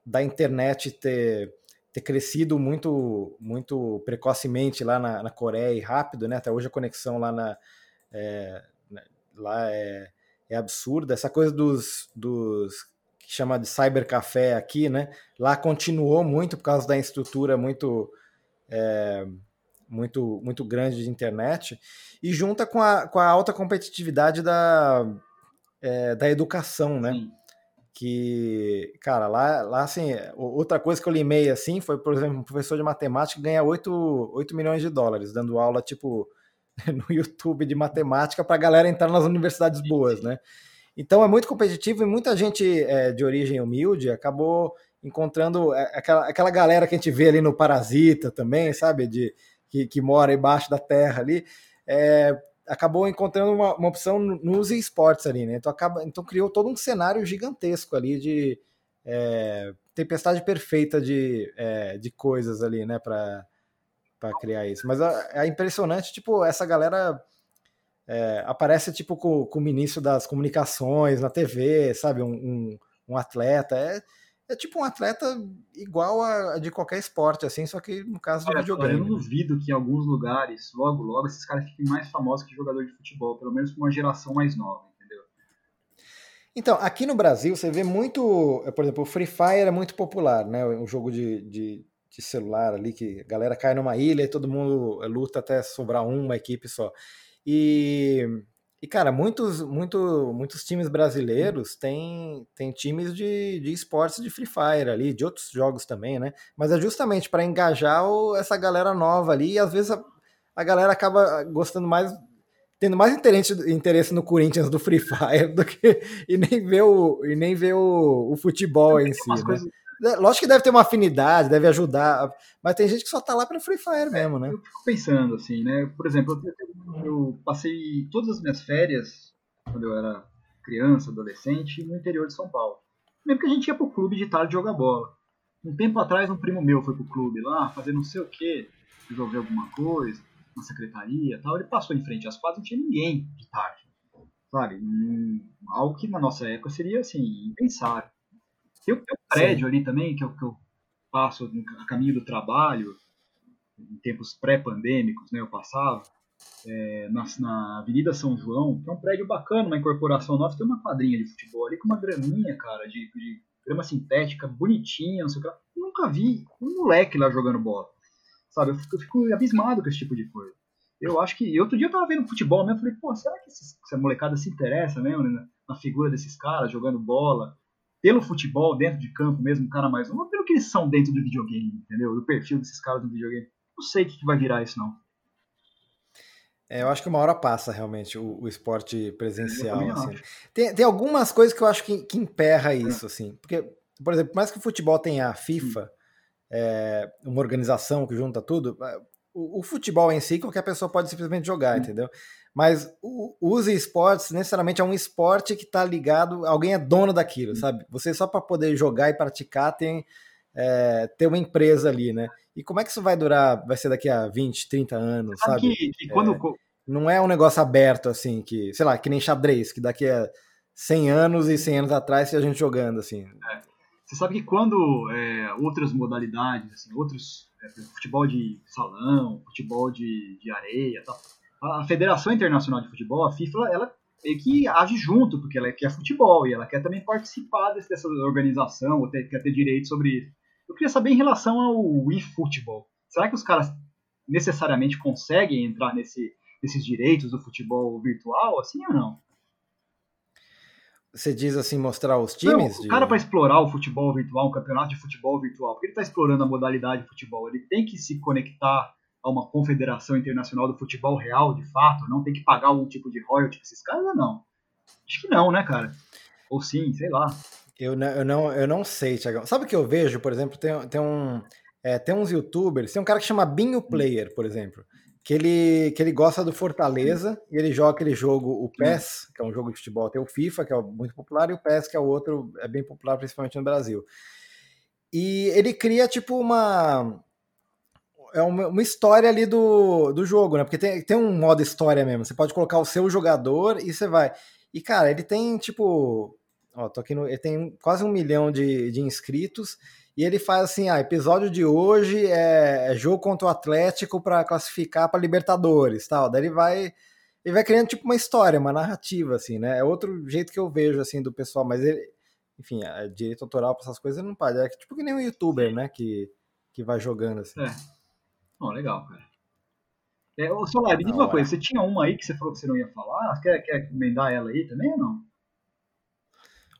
da internet ter, ter crescido muito muito precocemente lá na, na Coreia e rápido, né? Até hoje a conexão lá na é, né, lá é, é absurda. Essa coisa dos, dos que chama de cybercafé aqui, né? Lá continuou muito por causa da estrutura muito é, muito, muito grande de internet, e junta com a, com a alta competitividade da, é, da educação, né? Sim. Que, cara, lá, lá, assim, outra coisa que eu limei, assim, foi, por exemplo, um professor de matemática ganha 8, 8 milhões de dólares, dando aula, tipo, no YouTube de matemática para a galera entrar nas universidades boas, né? Então é muito competitivo e muita gente é, de origem humilde acabou encontrando é, aquela, aquela galera que a gente vê ali no Parasita também, sabe? De que, que mora embaixo da terra ali, é, acabou encontrando uma, uma, opção nos esportes ali, né? Então, acaba, então criou todo um cenário gigantesco ali de é, tempestade perfeita de, é, de coisas ali, né? Para criar isso. Mas é impressionante, tipo, essa galera é, aparece tipo com, com, o ministro das comunicações na TV, sabe? Um, um, um atleta. É, é tipo um atleta igual a, a, de qualquer esporte, assim, só que no caso Olha, de videogame. Eu não duvido que em alguns lugares, logo, logo, esses caras fiquem mais famosos que jogador de futebol, pelo menos com uma geração mais nova, entendeu? Então, aqui no Brasil, você vê muito, por exemplo, o Free Fire é muito popular, né? Um jogo de, de, de celular ali, que a galera cai numa ilha e todo mundo luta até sobrar uma equipe só. E e, cara, muitos, muito, muitos times brasileiros têm, têm times de, de esportes de Free Fire ali, de outros jogos também, né? Mas é justamente para engajar o, essa galera nova ali, e às vezes a, a galera acaba gostando mais tendo mais interesse, interesse no Corinthians do Free Fire do que e nem ver o e nem ver o, o futebol em si. Né? Coisas, lógico que deve ter uma afinidade, deve ajudar, mas tem gente que só tá lá para Free Fire mesmo, né? Eu fico pensando assim, né? Por exemplo, eu, eu passei todas as minhas férias quando eu era criança, adolescente, no interior de São Paulo. Mesmo que a gente ia pro clube de tarde jogar bola. Um tempo atrás, um primo meu foi pro clube lá, fazer não sei o que, resolver alguma coisa, na secretaria tal. Ele passou em frente às quadras, não tinha ninguém de tarde. sabe? Um, algo que na nossa época seria, assim, impensável. Tem um prédio Sim. ali também, que eu, que eu passo a caminho do trabalho, em tempos pré-pandêmicos, né, eu passava, é, na, na, Avenida São João, que é um prédio bacana, uma incorporação nova, tem uma quadrinha de futebol ali com uma graminha, cara, de, de grama sintética, bonitinha, não sei o que lá. Eu nunca vi um moleque lá jogando bola. Sabe, eu fico, eu fico abismado com esse tipo de coisa. Eu acho que. Outro dia eu tava vendo futebol mesmo, falei, pô, será que esses, essa molecada se interessa mesmo né, na figura desses caras jogando bola? Pelo futebol, dentro de campo mesmo, um cara mais novo, pelo que eles são dentro do videogame, entendeu? Do perfil desses caras do videogame. Não sei o que, que vai virar isso, não. É, eu acho que uma hora passa realmente o, o esporte presencial. Assim. Tem, tem algumas coisas que eu acho que, que emperra é. isso, é. assim. Porque, por exemplo, por mais que o futebol tenha a FIFA, é, uma organização que junta tudo, é, o, o, futebol em si, qualquer pessoa pode simplesmente jogar, entendeu? Mas o, os esportes, necessariamente, é um esporte que está ligado, alguém é dono daquilo, sabe? Você só para poder jogar e praticar tem é, ter uma empresa ali, né? E como é que isso vai durar? Vai ser daqui a 20, 30 anos, sabe? sabe? Que, que quando... É, não é um negócio aberto, assim, que, sei lá, que nem xadrez, que daqui a 100 anos e 100 anos atrás tinha gente jogando, assim. É. Você sabe que quando é, outras modalidades, assim, outros, é, futebol de salão, futebol de, de areia, tal, a Federação Internacional de Futebol, a FIFA, ela meio que age junto, porque ela quer futebol e ela quer também participar dessa organização, ou ter, quer ter direito sobre isso. Eu queria saber em relação ao eFootball. Será que os caras necessariamente conseguem entrar nesse, nesses direitos do futebol virtual, assim ou não? Você diz assim, mostrar os times? Não, o de... cara, para explorar o futebol virtual, um campeonato de futebol virtual, porque ele está explorando a modalidade de futebol, ele tem que se conectar a uma confederação internacional do futebol real, de fato, não tem que pagar algum tipo de royalty para esses caras ou não? Acho que não, né, cara? Ou sim, sei lá. Eu não, eu não, eu não sei, Tiagão. Sabe o que eu vejo, por exemplo, tem, tem, um, é, tem uns youtubers, tem um cara que chama Binho Player, por exemplo, que ele, que ele gosta do Fortaleza e ele joga aquele jogo, o PES, que é um jogo de futebol, tem o FIFA, que é muito popular, e o PES, que é o outro, é bem popular, principalmente no Brasil. E ele cria, tipo, uma, é uma, uma, história ali do, do jogo, né? Porque tem, tem um modo história mesmo. Você pode colocar o seu jogador e você vai. E, cara, ele tem, tipo, Ó, tô aqui no, ele tem quase um milhão de, de inscritos e ele faz assim: ah, episódio de hoje é, é jogo contra o Atlético para classificar para Libertadores, tal. Daí ele vai ele vai criando tipo uma história, uma narrativa assim, né? É outro jeito que eu vejo assim do pessoal, mas ele, enfim, a direito autoral para essas coisas não pode. É tipo que nem um youtuber, né, que que vai jogando assim. É. Oh, legal, cara. É, ô, Solar, me diz uma coisa, você tinha uma aí que você falou que você não ia falar? Quer, quer emendar ela aí também ou não?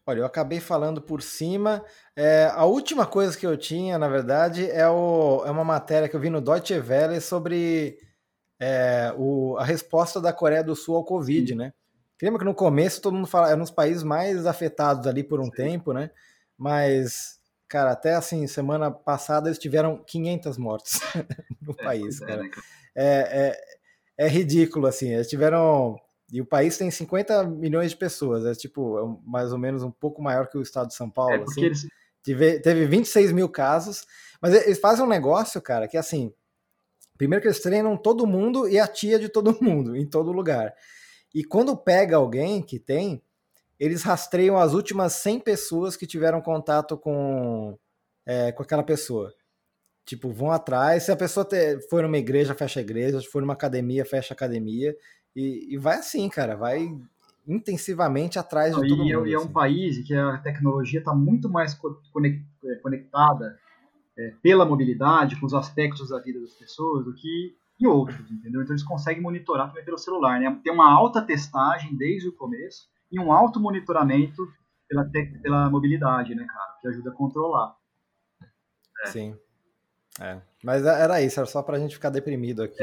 Olha, eu acabei falando por cima. É, a última coisa que eu tinha, na verdade, é, o, é uma matéria que eu vi no Deutsche Welle sobre é, o, a resposta da Coreia do Sul ao Covid, Sim. né? Lembra que no começo todo mundo fala, era um dos países mais afetados ali por um Sim. tempo, né? Mas, cara, até assim, semana passada eles tiveram 500 mortes no é, país, é, cara. Né? É, é, é ridículo, assim. Eles tiveram e o país tem 50 milhões de pessoas, é tipo, é mais ou menos um pouco maior que o estado de São Paulo. É assim. eles... teve, teve 26 mil casos, mas eles fazem um negócio, cara, que assim: primeiro que eles treinam todo mundo e a tia de todo mundo, em todo lugar. E quando pega alguém que tem, eles rastreiam as últimas 100 pessoas que tiveram contato com, é, com aquela pessoa. Tipo, vão atrás. Se a pessoa ter, for numa igreja, fecha a igreja. Se for numa academia, fecha a academia. E, e vai assim, cara, vai intensivamente atrás de todo e, é mundo. E é um assim. país que a tecnologia está muito mais é, conectada é, pela mobilidade, com os aspectos da vida das pessoas, do que em outros, entendeu? Então eles conseguem monitorar também pelo celular, né? Tem uma alta testagem desde o começo e um alto monitoramento pela, pela mobilidade, né, cara? Que ajuda a controlar. É. Sim. É. Mas era isso, era só pra gente ficar deprimido aqui.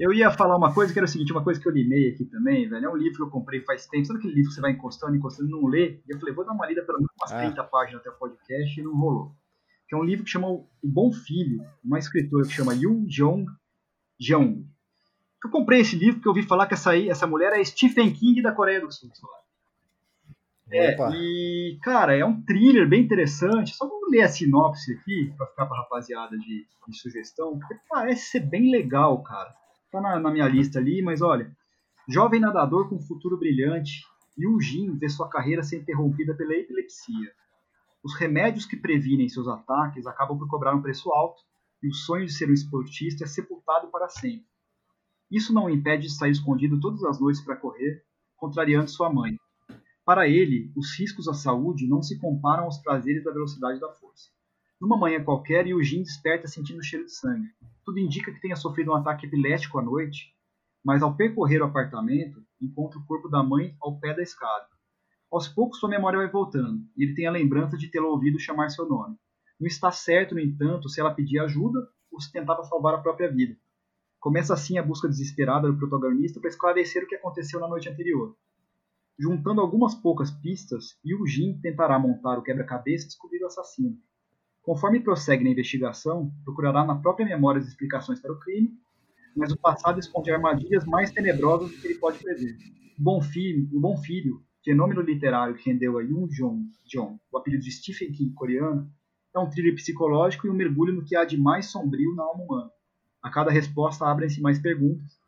Eu ia falar uma coisa que era o seguinte, uma coisa que eu limei aqui também, velho. É um livro que eu comprei faz tempo. Sabe aquele livro que você vai encostando, encostando, não lê? E eu falei, vou dar uma lida pelo menos umas ah. 30 páginas até o podcast e não rolou. Que é um livro que chama O Bom Filho, uma escritora que chama Yu Jong Jeong. Eu comprei esse livro porque eu ouvi falar que essa, aí, essa mulher é Stephen King da Coreia do Sul. É, e, cara, é um thriller bem interessante. Só vamos ler a sinopse aqui, pra ficar pra rapaziada de, de sugestão, porque parece ser bem legal, cara tá na, na minha lista ali, mas olha, jovem nadador com futuro brilhante Yu Jin vê sua carreira ser interrompida pela epilepsia. Os remédios que previnem seus ataques acabam por cobrar um preço alto e o sonho de ser um esportista é sepultado para sempre. Isso não o impede de sair escondido todas as noites para correr, contrariando sua mãe. Para ele, os riscos à saúde não se comparam aos prazeres da velocidade da força. Numa manhã qualquer, Eugene desperta sentindo o cheiro de sangue. Tudo indica que tenha sofrido um ataque epilético à noite, mas ao percorrer o apartamento, encontra o corpo da mãe ao pé da escada. Aos poucos sua memória vai voltando, e ele tem a lembrança de tê-la ouvido chamar seu nome. Não está certo, no entanto, se ela pedia ajuda ou se tentava salvar a própria vida. Começa assim a busca desesperada do protagonista para esclarecer o que aconteceu na noite anterior. Juntando algumas poucas pistas, Yujin tentará montar o quebra-cabeça e descobrir o assassino. Conforme prossegue na investigação, procurará na própria memória as explicações para o crime, mas o passado esconde armadilhas mais tenebrosas do que ele pode prever. O Bom Filho, o Bom Filho fenômeno literário que rendeu a Yoon Jong Jong o apelido de Stephen King coreano, é um thriller psicológico e um mergulho no que há de mais sombrio na alma humana. A cada resposta abrem-se mais perguntas.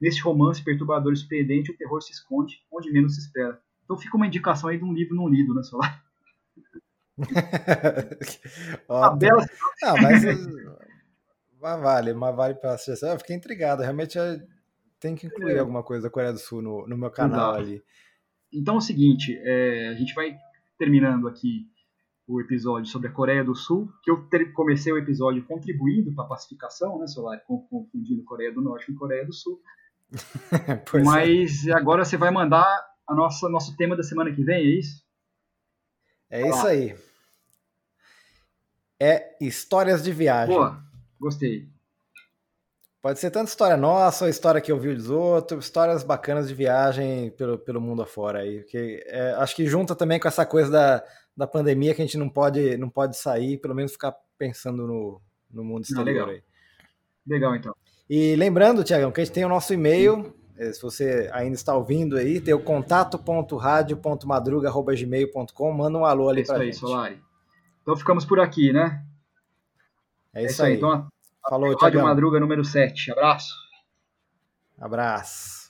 Neste romance perturbador e surpreendente, o terror se esconde onde menos se espera. Então fica uma indicação aí de um livro não lido, né, a bela... Ah, mas, mas vale, mas vale para assistir. Eu fiquei intrigado, realmente tem que incluir é. alguma coisa da Coreia do Sul no, no meu canal Exato. ali. Então é o seguinte, é, a gente vai terminando aqui o episódio sobre a Coreia do Sul, que eu comecei o episódio contribuindo para a pacificação, né, Solar, confundindo Coreia do Norte com Coreia do Sul. É. Mas é. agora você vai mandar a nossa nosso tema da semana que vem, é isso? É isso aí. É histórias de viagem. Boa, gostei. Pode ser tanto história nossa, ou história que eu vi dos outros, histórias bacanas de viagem pelo, pelo mundo afora aí. Porque é, acho que junta também com essa coisa da, da pandemia que a gente não pode, não pode sair, pelo menos ficar pensando no, no mundo exterior não, legal. aí. Legal, então. E lembrando, Tiagão, que a gente tem o nosso e-mail. Eh, se você ainda está ouvindo aí, tem o contato.radio.madruga.gmail.com. Manda um alô ali é para gente. Isso aí, Solari. Então ficamos por aqui, né? É isso, é isso aí. aí. Então, Falou, Rádio Madruga número 7. Abraço. Abraço.